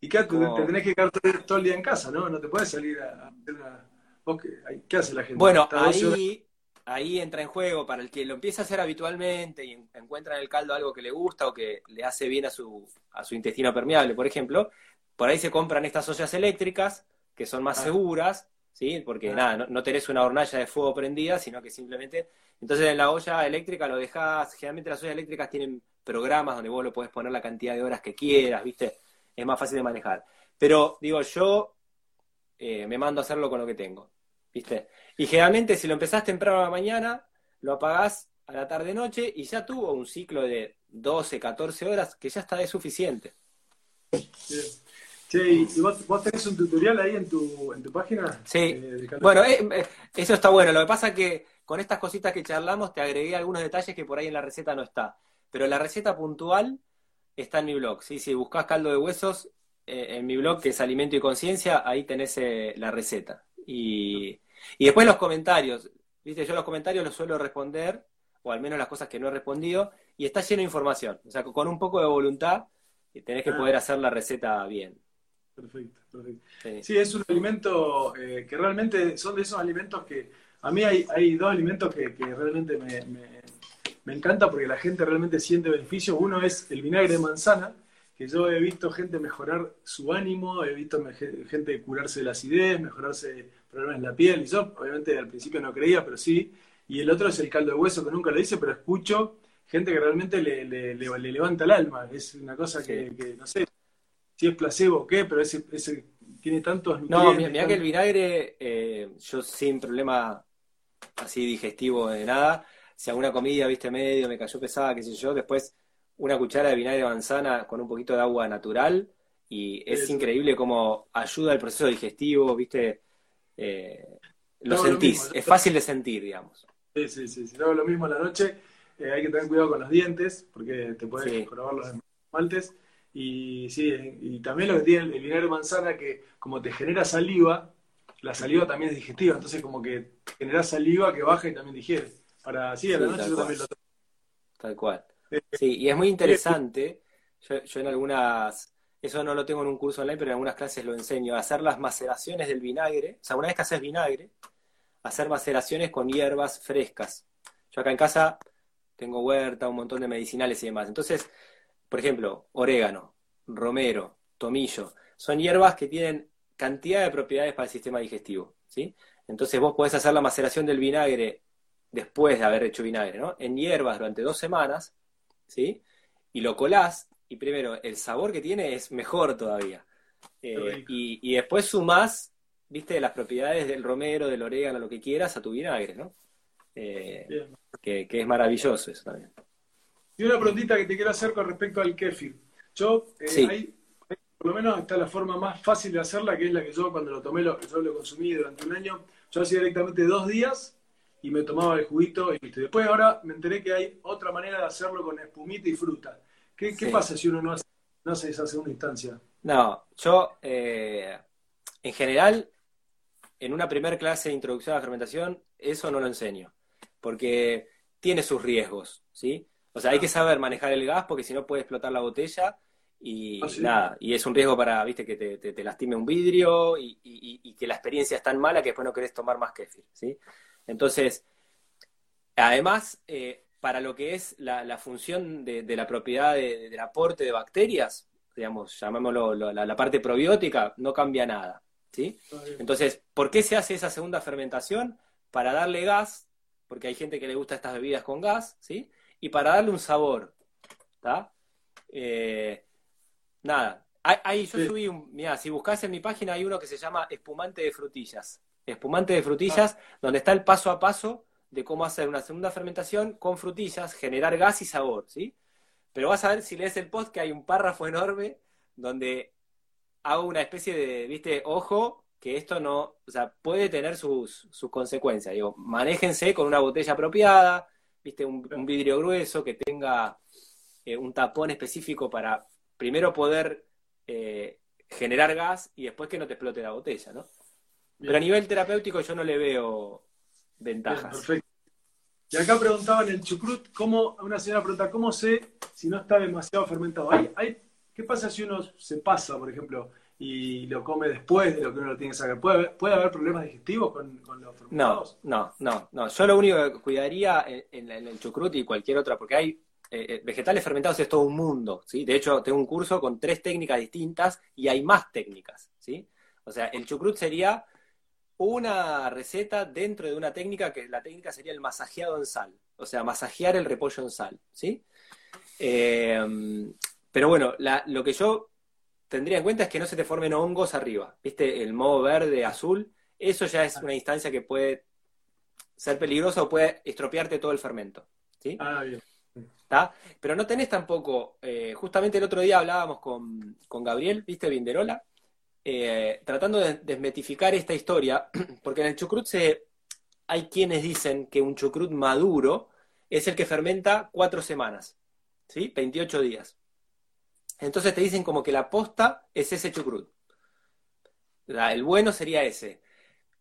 Y qué, te, Como- te tenés que quedar todo, el día en casa, ¿no? No te puedes salir a hacer una... ¿Vos qué, hace la gente? Bueno, ahí, ahí entra en juego para el que lo empieza a hacer habitualmente y en- encuentra en el caldo algo que le gusta o que le hace bien a su, a su intestino permeable, por ejemplo. Por ahí se compran estas ollas eléctricas que son más Ah. seguras, ¿sí? Porque Ah. nada, no, no tenés una hornalla de fuego prendida, sino que simplemente. Entonces en la olla eléctrica lo dejás. Generalmente las ollas eléctricas tienen programas donde vos lo podés poner la cantidad de horas que quieras, ¿viste? Es más fácil de manejar. Pero digo, yo eh, me mando a hacerlo con lo que tengo, ¿viste? Y generalmente si lo empezás temprano a la mañana, lo apagás a la tarde-noche y ya tuvo un ciclo de 12, 14 horas que ya está de suficiente. Bien. Che, ¿y vos, vos tenés un tutorial ahí en tu, en tu página? Sí. Eh. Bueno, eh, eso está bueno. Lo que pasa es que con estas cositas que charlamos te agregué algunos detalles que por ahí en la receta no está. Pero la receta puntual está en mi blog. ¿sí? Si buscas caldo de huesos eh, en mi blog, que es Alimento y Conciencia, ahí tenés eh, la receta. Y, y después los comentarios. ¿Viste? Yo los comentarios los suelo responder, o al menos las cosas que no he respondido, y está lleno de información. O sea, con un poco de voluntad tenés que Ah. poder hacer la receta bien. Perfecto, perfecto. Sí. Sí, es un alimento eh, que realmente son de esos alimentos que a mí hay, hay dos alimentos que, que realmente me, me, me encanta porque la gente realmente siente beneficio. Uno es el vinagre de manzana, que yo he visto gente mejorar su ánimo, he visto gente curarse de la acidez, mejorarse problemas en la piel. Y yo, obviamente, al principio no creía, pero sí. Y el otro es el caldo de hueso, que nunca lo hice, pero escucho gente que realmente le, le- le- le levanta el alma. Es una cosa que, que no sé si es placebo o qué, pero ese, ese tiene tantos No, mira que el vinagre, eh, yo sin problema así digestivo de nada, si alguna comida, viste, medio, me cayó pesada, qué sé yo, después una cuchara de vinagre de manzana con un poquito de agua natural y es increíble cómo ayuda al proceso digestivo, viste, eh, lo sentís, es fácil de sentir, digamos. Sí, sí, sí. Si no hago lo mismo a la noche, eh, hay que tener cuidado con los dientes, porque te puedes Sí. probar los esmaltes. Y sí, y también lo que tiene el vinagre de manzana, que como te genera saliva, la saliva también es digestiva, entonces como que genera saliva que baja y también digiere. Para, sí, a la Sí, noche yo cual. también lo tomo. Tal cual. Eh, Sí, y es muy interesante. Yo, yo en algunas, eso no lo tengo en un curso online, pero en algunas clases lo enseño, a hacer las maceraciones del vinagre. O sea, una vez que haces vinagre, hacer maceraciones con hierbas frescas. Yo acá en casa tengo huerta, un montón de medicinales y demás. Entonces, por ejemplo, orégano, romero, tomillo, son hierbas que tienen cantidad de propiedades para el sistema digestivo, ¿sí? Entonces vos podés hacer la maceración del vinagre después de haber hecho vinagre, ¿no? En hierbas durante dos semanas, ¿sí? Y lo colás, y primero, el sabor que tiene es mejor todavía. Eh, y, y después sumás, viste, las propiedades del romero, del orégano, lo que quieras, a tu vinagre, ¿no? Eh, que, que es maravilloso eso también. Y una preguntita que te quiero hacer con respecto al kéfir. Yo, eh, Sí. por lo menos está la forma más fácil de hacerla, que es la que yo cuando lo tomé, lo, yo lo consumí durante un año, yo hacía directamente dos días y me tomaba el juguito y listo. Después ahora me enteré que hay otra manera de hacerlo con espumita y fruta. ¿Qué, qué Sí. pasa si uno no hace, no hace esa segunda instancia? No, yo, eh, en general, en una primera clase de introducción a la fermentación, eso no lo enseño, porque tiene sus riesgos, ¿sí? O sea, hay que saber manejar el gas porque si no puede explotar la botella y Ah, sí. nada, y es un riesgo para, viste, que te, te- te lastime un vidrio y, y- y que la experiencia es tan mala que después no querés tomar más kéfir, ¿sí? Entonces, además, eh, para lo que es la, la función de, de la propiedad de- del aporte de bacterias, digamos, llamémoslo lo- la, la parte probiótica, no cambia nada, ¿sí? Entonces, ¿por qué se hace esa segunda fermentación? Para darle gas, porque hay gente que le gusta estas bebidas con gas, ¿sí? Y para darle un sabor. Eh, nada, ahí yo Sí. subí un, mira, si buscas en mi página hay uno que se llama espumante de frutillas. Espumante de frutillas, donde está el paso a paso de cómo hacer una segunda fermentación con frutillas, generar gas y sabor, ¿sí? Pero vas a ver si lees el post que hay un párrafo enorme donde hago una especie de, viste, ojo, que esto no, o sea, puede tener sus, sus consecuencias. Digo, manéjense con una botella apropiada, viste, un, un vidrio grueso que tenga eh, un tapón específico para primero poder eh, generar gas y después que no te explote la botella, ¿no? Bien. Pero a nivel terapéutico yo no le veo Bien, ventajas. perfecto. Y acá preguntaban el chucrut, ¿cómo, una señora pregunta, ¿cómo sé si no está demasiado fermentado? ¿Hay, hay, ¿Qué pasa si uno se pasa, por ejemplo, y lo come después de lo que uno lo tiene que sacar? ¿Puede, haber- puede haber problemas digestivos con, con los No, fermentados? no, no, no. Yo lo único que cuidaría en, en- en el chucrut y cualquier otra, porque hay eh, eh, vegetales fermentados es todo un mundo, ¿sí? De hecho, tengo un curso con tres técnicas distintas y hay más técnicas, ¿sí? O sea, el chucrut sería una receta dentro de una técnica que la técnica sería el masajeado en sal, o sea, masajear el repollo en sal, ¿sí? Eh, pero bueno, la- lo que yo tendría en cuenta es que no se te formen hongos arriba, ¿viste? El moho verde, azul, eso ya es una instancia que puede ser peligrosa o puede estropearte todo el fermento, ¿sí? Ah, bien. ¿Tá? Pero no tenés tampoco, eh, justamente el otro día hablábamos con, con Gabriel, ¿viste? Vinderola, eh, tratando de desmetificar esta historia, porque en el chucrut se, hay quienes dicen que un chucrut maduro es el que fermenta cuatro semanas, ¿sí? 28 días. Entonces te dicen como que la posta es ese chucrut. La- El bueno sería ese.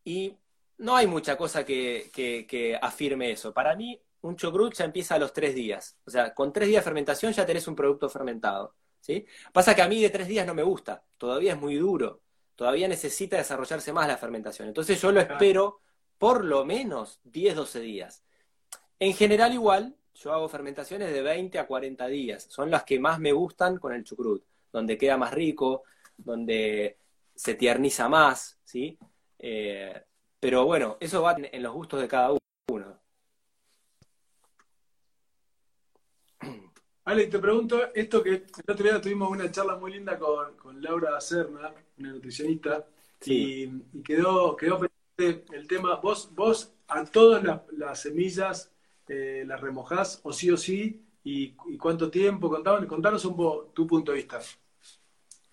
Y no hay mucha cosa que, que- afirme eso. Para mí, un chucrut ya empieza a los tres días. O sea, con tres días de fermentación ya tenés un producto fermentado. ¿sí? Pasa que a mí de tres días no me gusta. Todavía es muy duro. Todavía necesita desarrollarse más la fermentación. Entonces yo lo espero por lo menos 10, 12 días. En general igual, yo hago fermentaciones de 20 a 40 días. Son las que más me gustan con el chucrut. Donde queda más rico, donde se tierniza más, ¿sí? Eh, pero bueno, eso va en en los gustos de cada uno. Ale, te pregunto esto que el otro día tuvimos una charla muy linda con, con Laura Serna, una nutricionista, Sí. y, y quedó, quedó pendiente el tema. ¿Vos, vos a todas las, las semillas eh, las remojás o sí o sí? ¿Y, y cuánto tiempo? Contanos, contanos un poco tu punto de vista.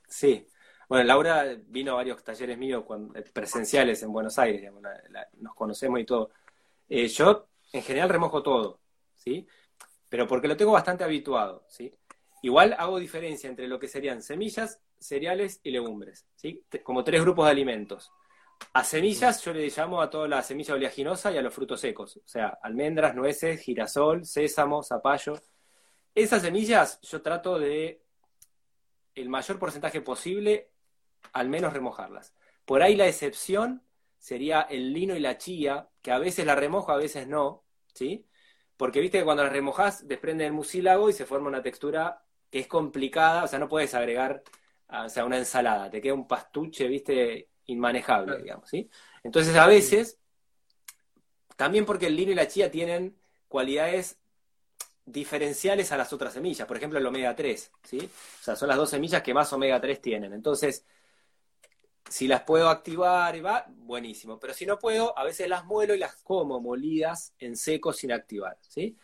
Sí. Bueno, Laura vino a varios talleres míos cuando- presenciales en Buenos Aires, digamos, la- la- nos conocemos y todo. Eh, yo en general remojo todo, ¿sí? Pero porque lo tengo bastante habituado, ¿sí? Igual hago diferencia entre lo que serían semillas, cereales y legumbres, ¿sí? Como tres grupos de alimentos. A semillas yo le llamo a toda la semilla oleaginosa y a los frutos secos, o sea, almendras, nueces, girasol, sésamo, zapallo. Esas semillas yo trato de el mayor porcentaje posible, al menos remojarlas. Por ahí la excepción sería el lino y la chía, que a veces la remojo, a veces no, ¿sí? Porque viste que cuando las remojas desprende el mucílago y se forma una textura que es complicada, o sea, no puedes agregar ah, o sea, una ensalada, te queda un pastuche, viste, inmanejable, Claro. digamos, ¿sí? Entonces a veces, también porque el lino y la chía tienen cualidades diferenciales a las otras semillas, por ejemplo el omega 3, ¿sí? O sea, son las dos semillas que más omega 3 tienen. Entonces, si las puedo activar y va, buenísimo. Pero si no puedo, a veces las muelo y las como molidas en seco sin activar, ¿sí?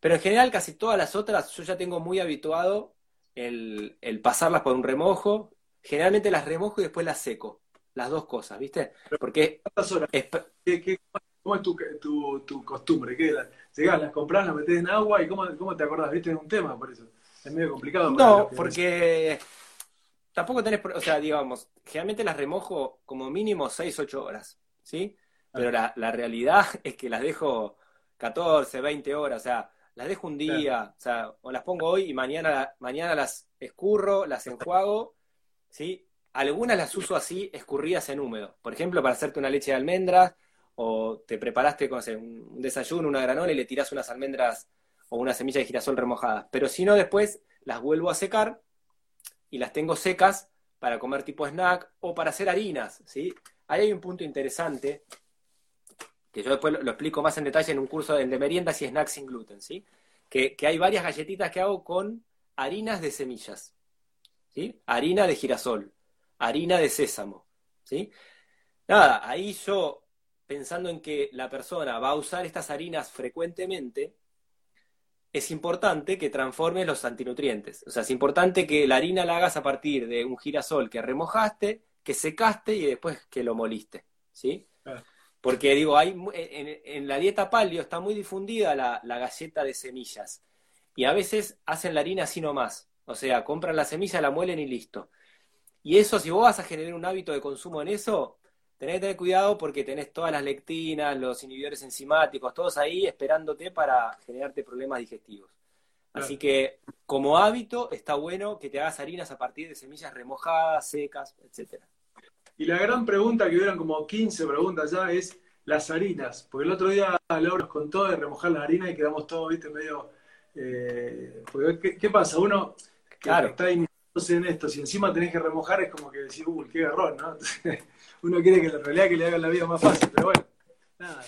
Pero en general casi todas las otras yo ya tengo muy habituado el, el pasarlas por un remojo. Generalmente las remojo y después las seco. Las dos cosas, ¿viste? Porque ¿Cuántas horas? es, ¿Qué- qué- ¿Cómo es tu, tu, tu costumbre? ¿Qué, la- llegás, las compras, las metés en agua y cómo, cómo te acordás? ¿Viste? Es un tema, por eso. Es medio complicado. No, porque tampoco tenés, o sea, digamos, generalmente las remojo como mínimo 6, 8 horas, ¿sí? Pero la, realidad es que las dejo 14, 20 horas, o sea, las dejo un día, o sea, o las pongo hoy y mañana, mañana las escurro, las enjuago, ¿sí? Algunas las uso así, escurridas en húmedo. Por ejemplo, para hacerte una leche de almendras, o te preparaste con un desayuno, una granola y le tirás unas almendras o una semilla de girasol remojadas. Pero si no, después las vuelvo a secar y las tengo secas para comer tipo snack o para hacer harinas, ¿sí? Ahí hay un punto interesante que yo después lo, explico más en detalle en un curso de, de meriendas y snacks sin gluten, ¿sí? Que, que, hay varias galletitas que hago con harinas de semillas, ¿sí? Harina de girasol, harina de sésamo, ¿sí? Nada, ahí yo, pensando en que la persona va a usar estas harinas frecuentemente, es importante que transformes los antinutrientes. O sea, es importante que la harina la hagas a partir de un girasol que remojaste, que secaste y después que lo moliste, ¿sí? Porque digo, hay en, la dieta palio está muy difundida la, galleta de semillas. Y a veces hacen la harina así nomás. O sea, compran la semilla, la muelen y listo. Y eso, si vos vas a generar un hábito de consumo en eso, tenés que tener cuidado porque tenés todas las lectinas, los inhibidores enzimáticos, todos ahí esperándote para generarte problemas digestivos. Así que, como hábito, está bueno que te hagas harinas a partir de semillas remojadas, secas, etcétera. Y la gran pregunta, que hubieran como 15 preguntas ya, es las harinas. Porque el otro día Laura nos contó de remojar la harina y quedamos todos, viste, medio... Eh, ¿qué, pasa? Uno que está iniciándose en esto, si encima tenés que remojar, es como que decir, uy, qué garrón, ¿no? uno quiere que la realidad que le haga la vida más fácil, pero bueno, nada.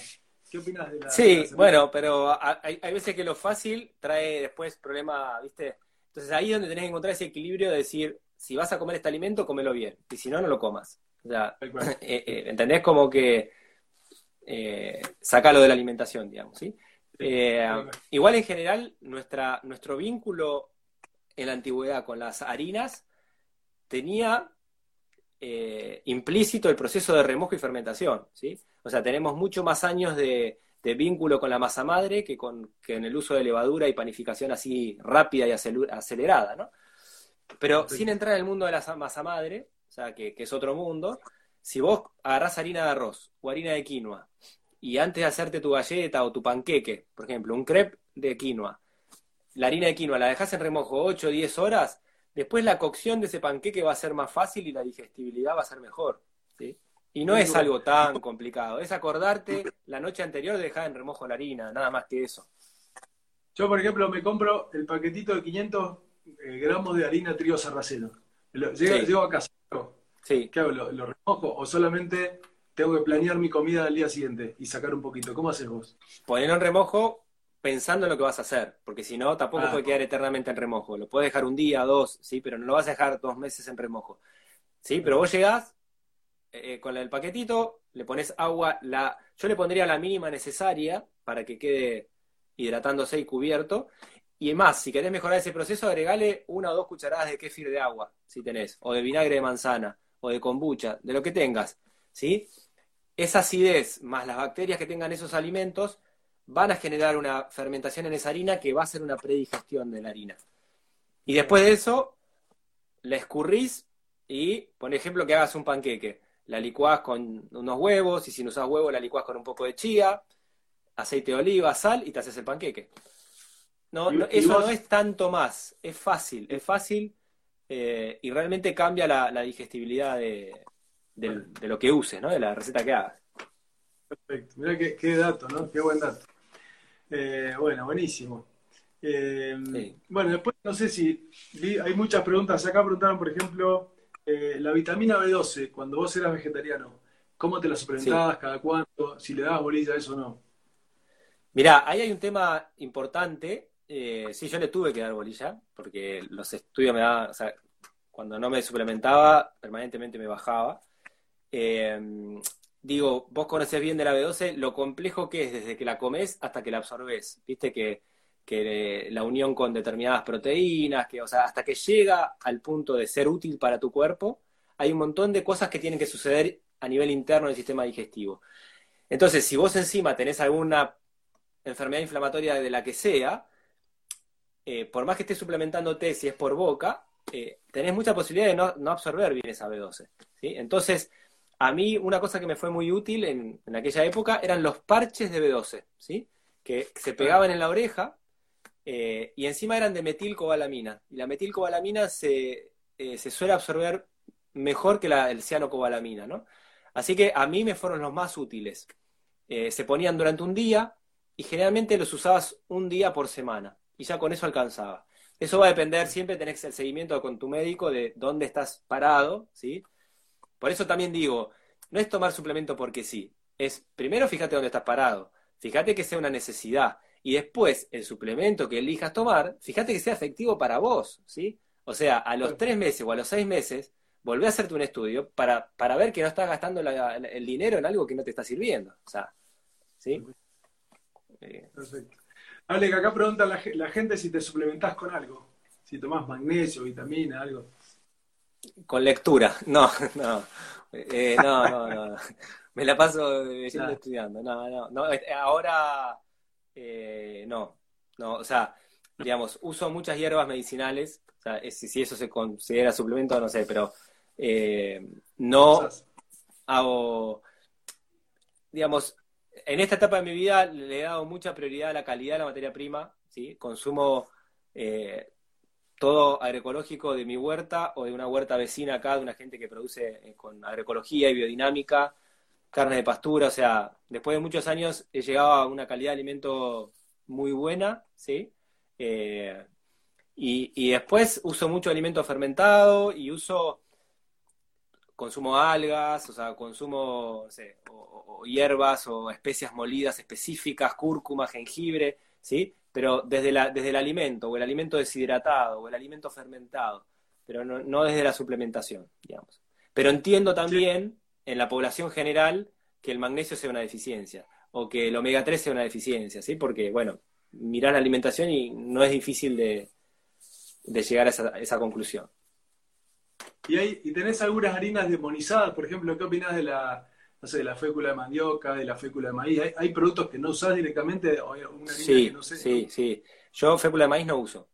¿Qué opinas de la Sí, bueno, pero hay, hay veces que lo fácil trae después problemas, ¿viste? Entonces ahí es donde tenés que encontrar ese equilibrio de decir, si vas a comer este alimento, comelo bien, y si no, no lo comas. O sea, eh, eh, ¿entendés? Como que eh, sacalo de la alimentación, digamos, ¿sí? igual en general, nuestra, nuestro vínculo en la antigüedad con las harinas tenía implícito el proceso de remojo y fermentación, ¿sí? O sea, tenemos mucho más años de, vínculo con la masa madre que, con, que en el uso de levadura y panificación así rápida y acelerada, ¿no? Pero sin entrar en el mundo de la masa madre, o sea, que, es otro mundo, si vos agarrás harina de arroz o harina de quinoa y antes de hacerte tu galleta o tu panqueque, por ejemplo, un crepe de quinoa, la harina de quinoa la dejas en remojo 8 o 10 horas, después la cocción de ese panqueque va a ser más fácil y la digestibilidad va a ser mejor. ¿sí? Y no es algo tan complicado, es acordarte la noche anterior de dejar en remojo la harina, nada más que eso. Yo, por ejemplo, me compro el paquetito de 500 eh, gramos de harina trigo sarraceno. Llego, a casa, sí. ¿qué hago? ¿Lo, remojo o solamente tengo que planear mi comida al día siguiente y sacar un poquito? ¿Cómo haces vos? Ponerlo en remojo pensando en lo que vas a hacer, porque si no, tampoco ah. puede quedar eternamente en remojo. Lo puedes dejar un día, dos, sí, pero no lo vas a dejar dos meses en remojo. Sí, pero vos llegás eh, con el paquetito, le pones agua, la, yo le pondría la mínima necesaria para que quede hidratándose y cubierto, y más, si querés mejorar ese proceso, agregale una o dos cucharadas de kéfir de agua, si tenés, o de vinagre de manzana, o de kombucha, de lo que tengas, ¿sí? Esa acidez más las bacterias que tengan esos alimentos van a generar una fermentación en esa harina que va a ser una predigestión de la harina. Y después de eso, la escurrís y, por ejemplo, que hagas un panqueque. La licuás con unos huevos, y si no usas huevo, la licuás con un poco de chía, aceite de oliva, sal y te haces el panqueque. No, eso no es tanto más, es fácil, es fácil eh, y realmente cambia la, digestibilidad de, lo que uses, ¿no? De la receta que hagas. Perfecto, mira qué, dato, ¿no? Qué buen dato. Eh, bueno, buenísimo. Eh, bueno, después no sé si hay muchas preguntas. Acá preguntaron, por ejemplo, la vitamina B12, cuando vos eras vegetariano, ¿cómo te la suplementabas? ¿Cada cuánto? Si le dabas bolilla a eso o no. Mirá, ahí hay un tema importante eh, sí, yo le tuve que dar bolilla, porque los estudios me daban, o sea, cuando no me suplementaba, permanentemente me bajaba. Eh, digo, vos conocés bien de la B12 lo complejo que es desde que la comes hasta que la absorbes. Viste que, que la unión con determinadas proteínas, que, o sea, hasta que llega al punto de ser útil para tu cuerpo, hay un montón de cosas que tienen que suceder a nivel interno del sistema digestivo. Entonces, si vos encima tenés alguna enfermedad inflamatoria de la que sea, eh, por más que estés suplementándote, si es por boca, eh, tenés mucha posibilidad de no, absorber bien esa B12. ¿sí? Entonces, a mí una cosa que me fue muy útil en, aquella época eran los parches de B12, ¿sí? Que se pegaban en la oreja eh, y encima eran de metilcobalamina. Y la metilcobalamina se, eh, se suele absorber mejor que la, el cianocobalamina, ¿no? Así que a mí me fueron los más útiles. Eh, se ponían durante un día y generalmente los usabas un día por semana y ya con eso alcanzaba. Eso va a depender, siempre tenés el seguimiento con tu médico de dónde estás parado, ¿sí? Por eso también digo, no es tomar suplemento porque sí, es primero fíjate dónde estás parado, fíjate que sea una necesidad y después el suplemento que elijas tomar, fíjate que sea efectivo para vos, ¿sí? O sea, a los tres meses o a los seis meses, volvé a hacerte un estudio para, para ver que no estás gastando el dinero en algo que no te está sirviendo, o sea, ¿sí? Perfecto. Ale, que acá pregunta la, la gente si te suplementás con algo, si tomás magnesio, vitamina, algo. Con lectura, no, no. Eh, no, no, no. Me la paso estudiando. No, no, no. Este, ahora, eh, no. No, o sea, digamos, uso muchas hierbas medicinales. O sea, si eso se considera suplemento, no sé, pero eh, no hago, digamos, en esta etapa de mi vida le he dado mucha prioridad a la calidad de la materia prima, ¿sí? Consumo eh, todo agroecológico de mi huerta o de una huerta vecina acá, de una gente que produce eh, con agroecología y biodinámica, carne de pastura, o sea, después de muchos años he llegado a una calidad de alimento muy buena, ¿sí? Eh, y, después uso mucho alimento fermentado y uso, consumo algas, o sea, consumo, no sé, o hierbas o especias molidas específicas, cúrcuma, jengibre, ¿sí? Pero desde, la, desde el alimento, o el alimento deshidratado, o el alimento fermentado, pero no, desde la suplementación, digamos. Pero entiendo también en la población general que el magnesio sea una deficiencia, o que el omega 3 sea una deficiencia, ¿sí? Porque, bueno, mirar la alimentación y no es difícil de, llegar a esa, conclusión. ¿Y, hay, ¿Y tenés algunas harinas demonizadas? Por ejemplo, ¿qué opinas de la, no sé, de la fécula de mandioca, de la fécula de maíz. ¿Hay, productos que no usás directamente o una sí, que no sé? Sí, sí. Yo fécula de maíz no uso.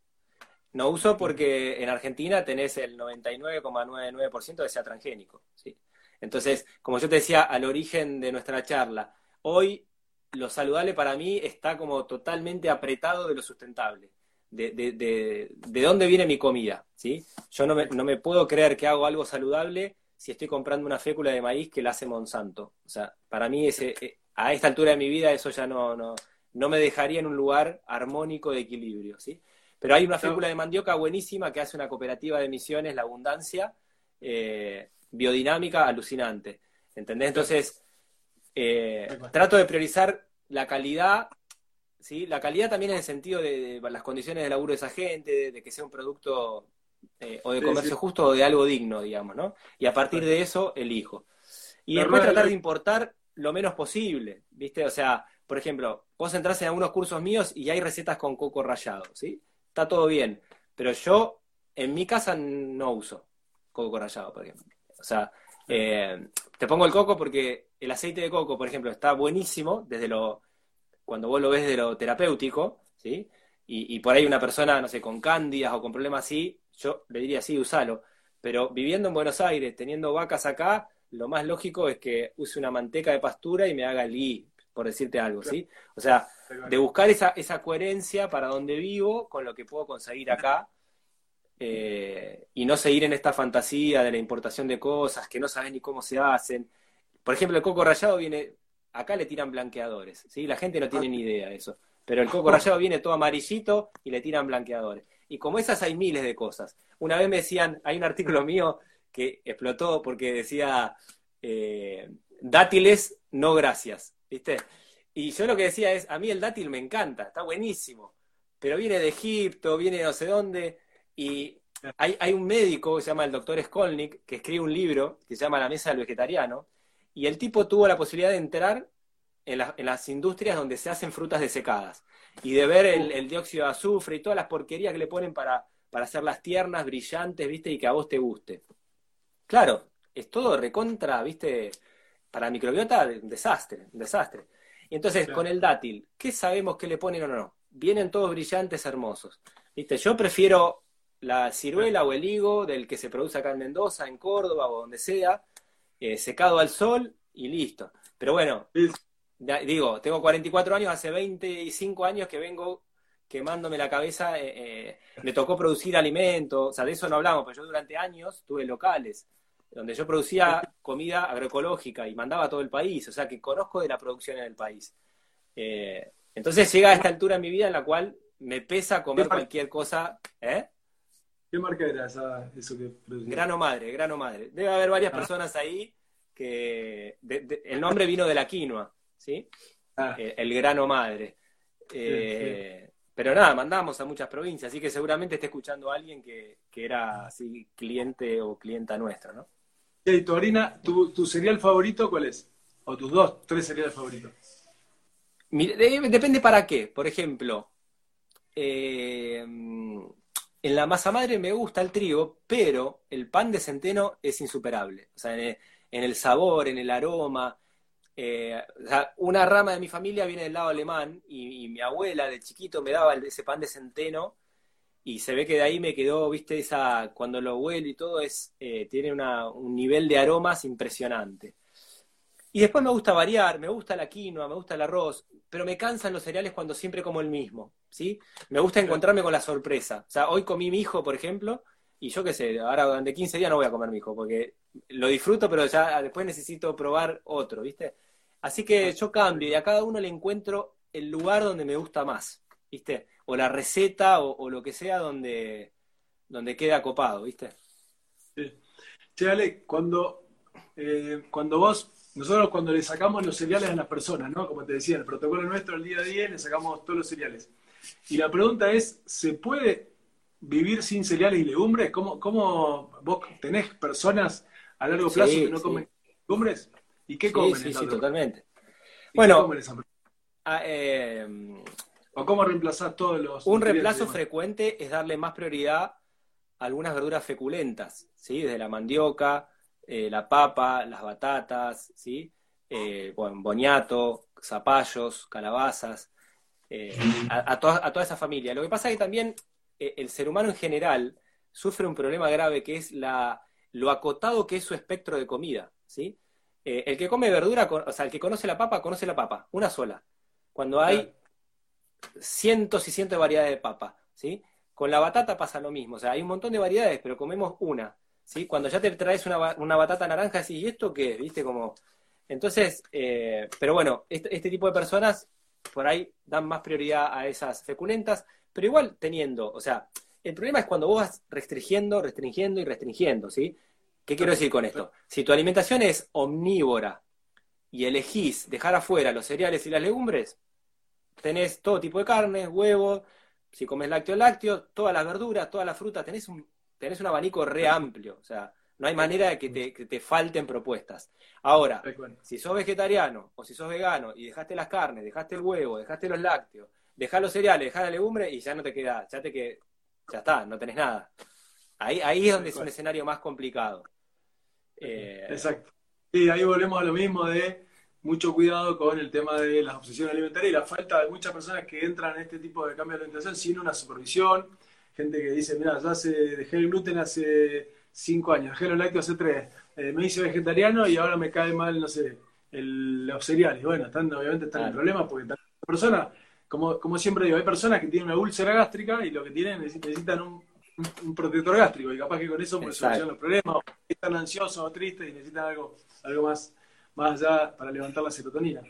No uso porque en Argentina tenés el 99,99% de sea transgénico. ¿sí? Entonces, como yo te decía al origen de nuestra charla, hoy lo saludable para mí está como totalmente apretado de lo sustentable. De, de, de, de dónde viene mi comida, ¿sí? Yo no me, no me puedo creer que hago algo saludable si estoy comprando una fécula de maíz que la hace Monsanto. O sea, para mí ese, eh, a esta altura de mi vida eso ya no, no, no me dejaría en un lugar armónico de equilibrio, ¿sí? Pero hay una fécula de mandioca buenísima que hace una cooperativa de misiones, La Abundancia, eh, biodinámica, alucinante. ¿Entendés? Entonces, eh, trato de priorizar la calidad, ¿sí? La calidad también en el sentido de, las condiciones de laburo de esa gente, de que sea un producto eh, o de comercio justo o de algo digno, digamos, ¿no? Y a partir de eso elijo. Y después tratar de importar lo menos posible, ¿viste? O sea, por ejemplo, vos entras en algunos cursos míos y hay recetas con coco rallado, ¿sí? Está todo bien, pero yo en mi casa no uso coco rallado, por ejemplo. O sea, eh, te pongo el coco porque el aceite de coco, por ejemplo, está buenísimo desde lo, cuando vos lo ves de lo terapéutico, ¿sí? Y, y por ahí una persona, no sé, con cándidas o con problemas así, yo le diría sí, usalo. Pero viviendo en Buenos Aires, teniendo vacas acá, lo más lógico es que use una manteca de pastura y me haga el por decirte algo, ¿sí? O sea, de buscar esa, esa coherencia para donde vivo con lo que puedo conseguir acá eh, y no seguir en esta fantasía de la importación de cosas que no sabes ni cómo se hacen. Por ejemplo, el coco rallado viene, acá le tiran blanqueadores, ¿sí? La gente no tiene ni idea de eso. Pero el coco rallado viene todo amarillito y le tiran blanqueadores. Y como esas hay miles de cosas. Una vez me decían, hay un artículo mío que explotó porque decía eh, dátiles, no gracias, ¿viste? Y yo lo que decía es, a mí el dátil me encanta, está buenísimo, pero viene de Egipto, viene de no sé dónde, y hay, hay un médico que se llama el doctor Skolnick, que escribe un libro que se llama La Mesa del Vegetariano, y el tipo tuvo la posibilidad de entrar en, en las industrias donde se hacen frutas desecadas y de ver el, dióxido de azufre y todas las porquerías que le ponen para, para hacerlas tiernas, brillantes, ¿viste? Y que a vos te guste. Claro, es todo recontra, ¿viste? Para la microbiota, un desastre, un desastre. Y entonces, con el dátil, ¿qué sabemos que le ponen o no? Vienen todos brillantes, hermosos. ¿Viste? Yo prefiero la ciruela o el higo del que se produce acá en Mendoza, en Córdoba o donde sea, eh, secado al sol y listo. Pero bueno, digo, tengo 44 años, hace 25 años que vengo quemándome la cabeza, eh, eh, me tocó producir alimentos, o sea, de eso no hablamos, pero yo durante años tuve locales donde yo producía comida agroecológica y mandaba a todo el país, o sea, que conozco de la producción en el país. Eh, entonces llega a esta altura en mi vida en la cual me pesa comer cualquier cosa. ¿eh? ¿Qué marca era esa, eso que producía? Grano Madre, Grano Madre. Debe haber varias ah. personas ahí que el nombre vino de la quinoa, ¿sí? Ah. el grano madre. Pero nada, mandamos a muchas provincias, así que seguramente esté escuchando a alguien que, era así cliente o clienta nuestra, ¿no? Y tu harina, tu, cereal favorito cuál es? O tus dos, tres cereales favoritos. depende para qué. Por ejemplo, eh, en la masa madre me gusta el trigo, pero el pan de centeno es insuperable. O sea, en el sabor, en el aroma, eh, una rama de mi familia viene del lado alemán y, mi abuela de chiquito me daba ese pan de centeno y se ve que de ahí me quedó, viste, esa, cuando lo huele y todo, es, eh, tiene un nivel de aromas impresionante. Y después me gusta variar, me gusta la quinoa, me gusta el arroz, pero me cansan los cereales cuando siempre como el mismo, ¿sí? Me gusta encontrarme con la sorpresa. O sea, hoy comí mi hijo, por ejemplo, y yo qué sé, ahora durante 15 días no voy a comer mi hijo, porque lo disfruto, pero ya después necesito probar otro, ¿viste? Así que yo cambio y a cada uno le encuentro el lugar donde me gusta más, ¿viste? O la receta o, lo que sea donde, donde queda copado, ¿viste? Sí. Che, Ale, cuando, eh, cuando vos, nosotros cuando le sacamos los cereales a las personas, ¿no? Como te decía, el protocolo nuestro, el día a día, le sacamos todos los cereales. Y la pregunta es, ¿se puede vivir sin cereales y legumbres? ¿Cómo, cómo vos tenés personas a largo plazo que no comen legumbres? ¿Y qué comen? Sí, sí, totalmente. Bueno, ah, eh, ¿o cómo reemplazar todos los... Un reemplazo frecuente es darle más prioridad a algunas verduras feculentas, ¿sí? Desde la mandioca, eh, la papa, las batatas, ¿sí? Eh, boniato, zapallos, calabazas, a, toda, a, toda, esa familia. Lo que pasa es que también el ser humano en general sufre un problema grave que es la, lo acotado que es su espectro de comida, ¿sí? Eh, el que come verdura, o sea, el que conoce la papa, conoce la papa, una sola. Cuando hay cientos y cientos de variedades de papa, ¿sí? Con la batata pasa lo mismo, o sea, hay un montón de variedades, pero comemos una, ¿sí? Cuando ya te traes una, batata naranja, decís, ¿y esto qué? ¿Viste? Como... Entonces, eh, pero bueno, este, este, tipo de personas por ahí dan más prioridad a esas feculentas, pero igual teniendo, o sea, el problema es cuando vos vas restringiendo, restringiendo y restringiendo, ¿sí? ¿Qué quiero decir con esto? Si tu alimentación es omnívora y elegís dejar afuera los cereales y las legumbres, tenés todo tipo de carne, huevos, si comes lácteo, lácteo, todas las verduras, todas las frutas, tenés un, tenés un abanico re amplio, o sea, no hay manera de que te, falten propuestas. Ahora, si sos vegetariano o si sos vegano y dejaste las carnes, dejaste el huevo, dejaste los lácteos, dejás los cereales, dejás la legumbre y ya no te queda, ya te que ya está, no tenés nada. Ahí, ahí es donde es un escenario más complicado. Eh, Exacto. Y ahí volvemos a lo mismo de mucho cuidado con el tema de las obsesiones alimentarias y la falta de muchas personas que entran en este tipo de cambio de alimentación sin una supervisión. Gente que dice, mira, ya hace, dejé el gluten hace cinco años, dejé los lácteos hace tres, eh, me hice vegetariano y ahora me cae mal, no sé, los cereales. Bueno, están, obviamente están en problemas porque las personas, como, como siempre digo, hay personas que tienen una úlcera gástrica y lo que tienen necesitan un un, protector gástrico y capaz que con eso pues, solucionan los problemas, o están ansiosos o tristes y necesitan algo, algo más, más allá para levantar la serotonina.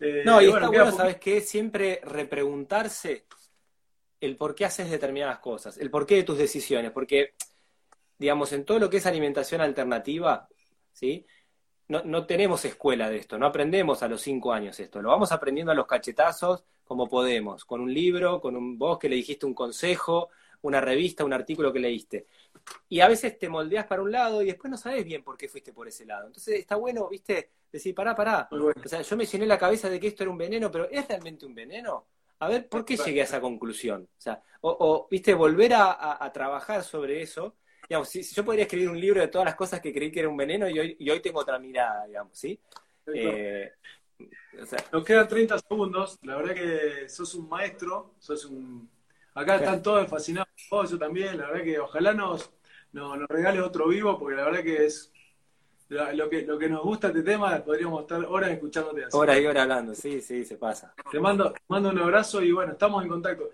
Eh, no, y, está bueno, ¿sabes qué? Siempre repreguntarse el por qué haces determinadas cosas, el porqué de tus decisiones, porque, digamos, en todo lo que es alimentación alternativa, ¿sí? No, no, tenemos escuela de esto, no aprendemos a los cinco años esto, lo vamos aprendiendo a los cachetazos como podemos, con un libro, con un vos que le dijiste un consejo, una revista, un artículo que leíste. Y a veces te moldeas para un lado y después no sabes bien por qué fuiste por ese lado. Entonces está bueno, viste, decir, pará, pará. O sea, yo me llené la cabeza de que esto era un veneno, pero ¿es realmente un veneno? A ver, ¿por qué llegué a esa conclusión? O sea, o, viste, volver a, trabajar sobre eso. Digamos, si, yo podría escribir un libro de todas las cosas que creí que era un veneno y hoy, y hoy tengo otra mirada, digamos, ¿sí? Eh, Nos quedan 30 segundos. La verdad que sos un maestro, sos un Acá están todos fascinados yo también. La verdad que ojalá nos, nos, regale otro vivo, porque la verdad que es lo, que, lo que nos gusta este tema, podríamos estar horas escuchándote así. Horas y horas hablando, sí, sí, se pasa. Te mando, mando un abrazo y bueno, estamos en contacto.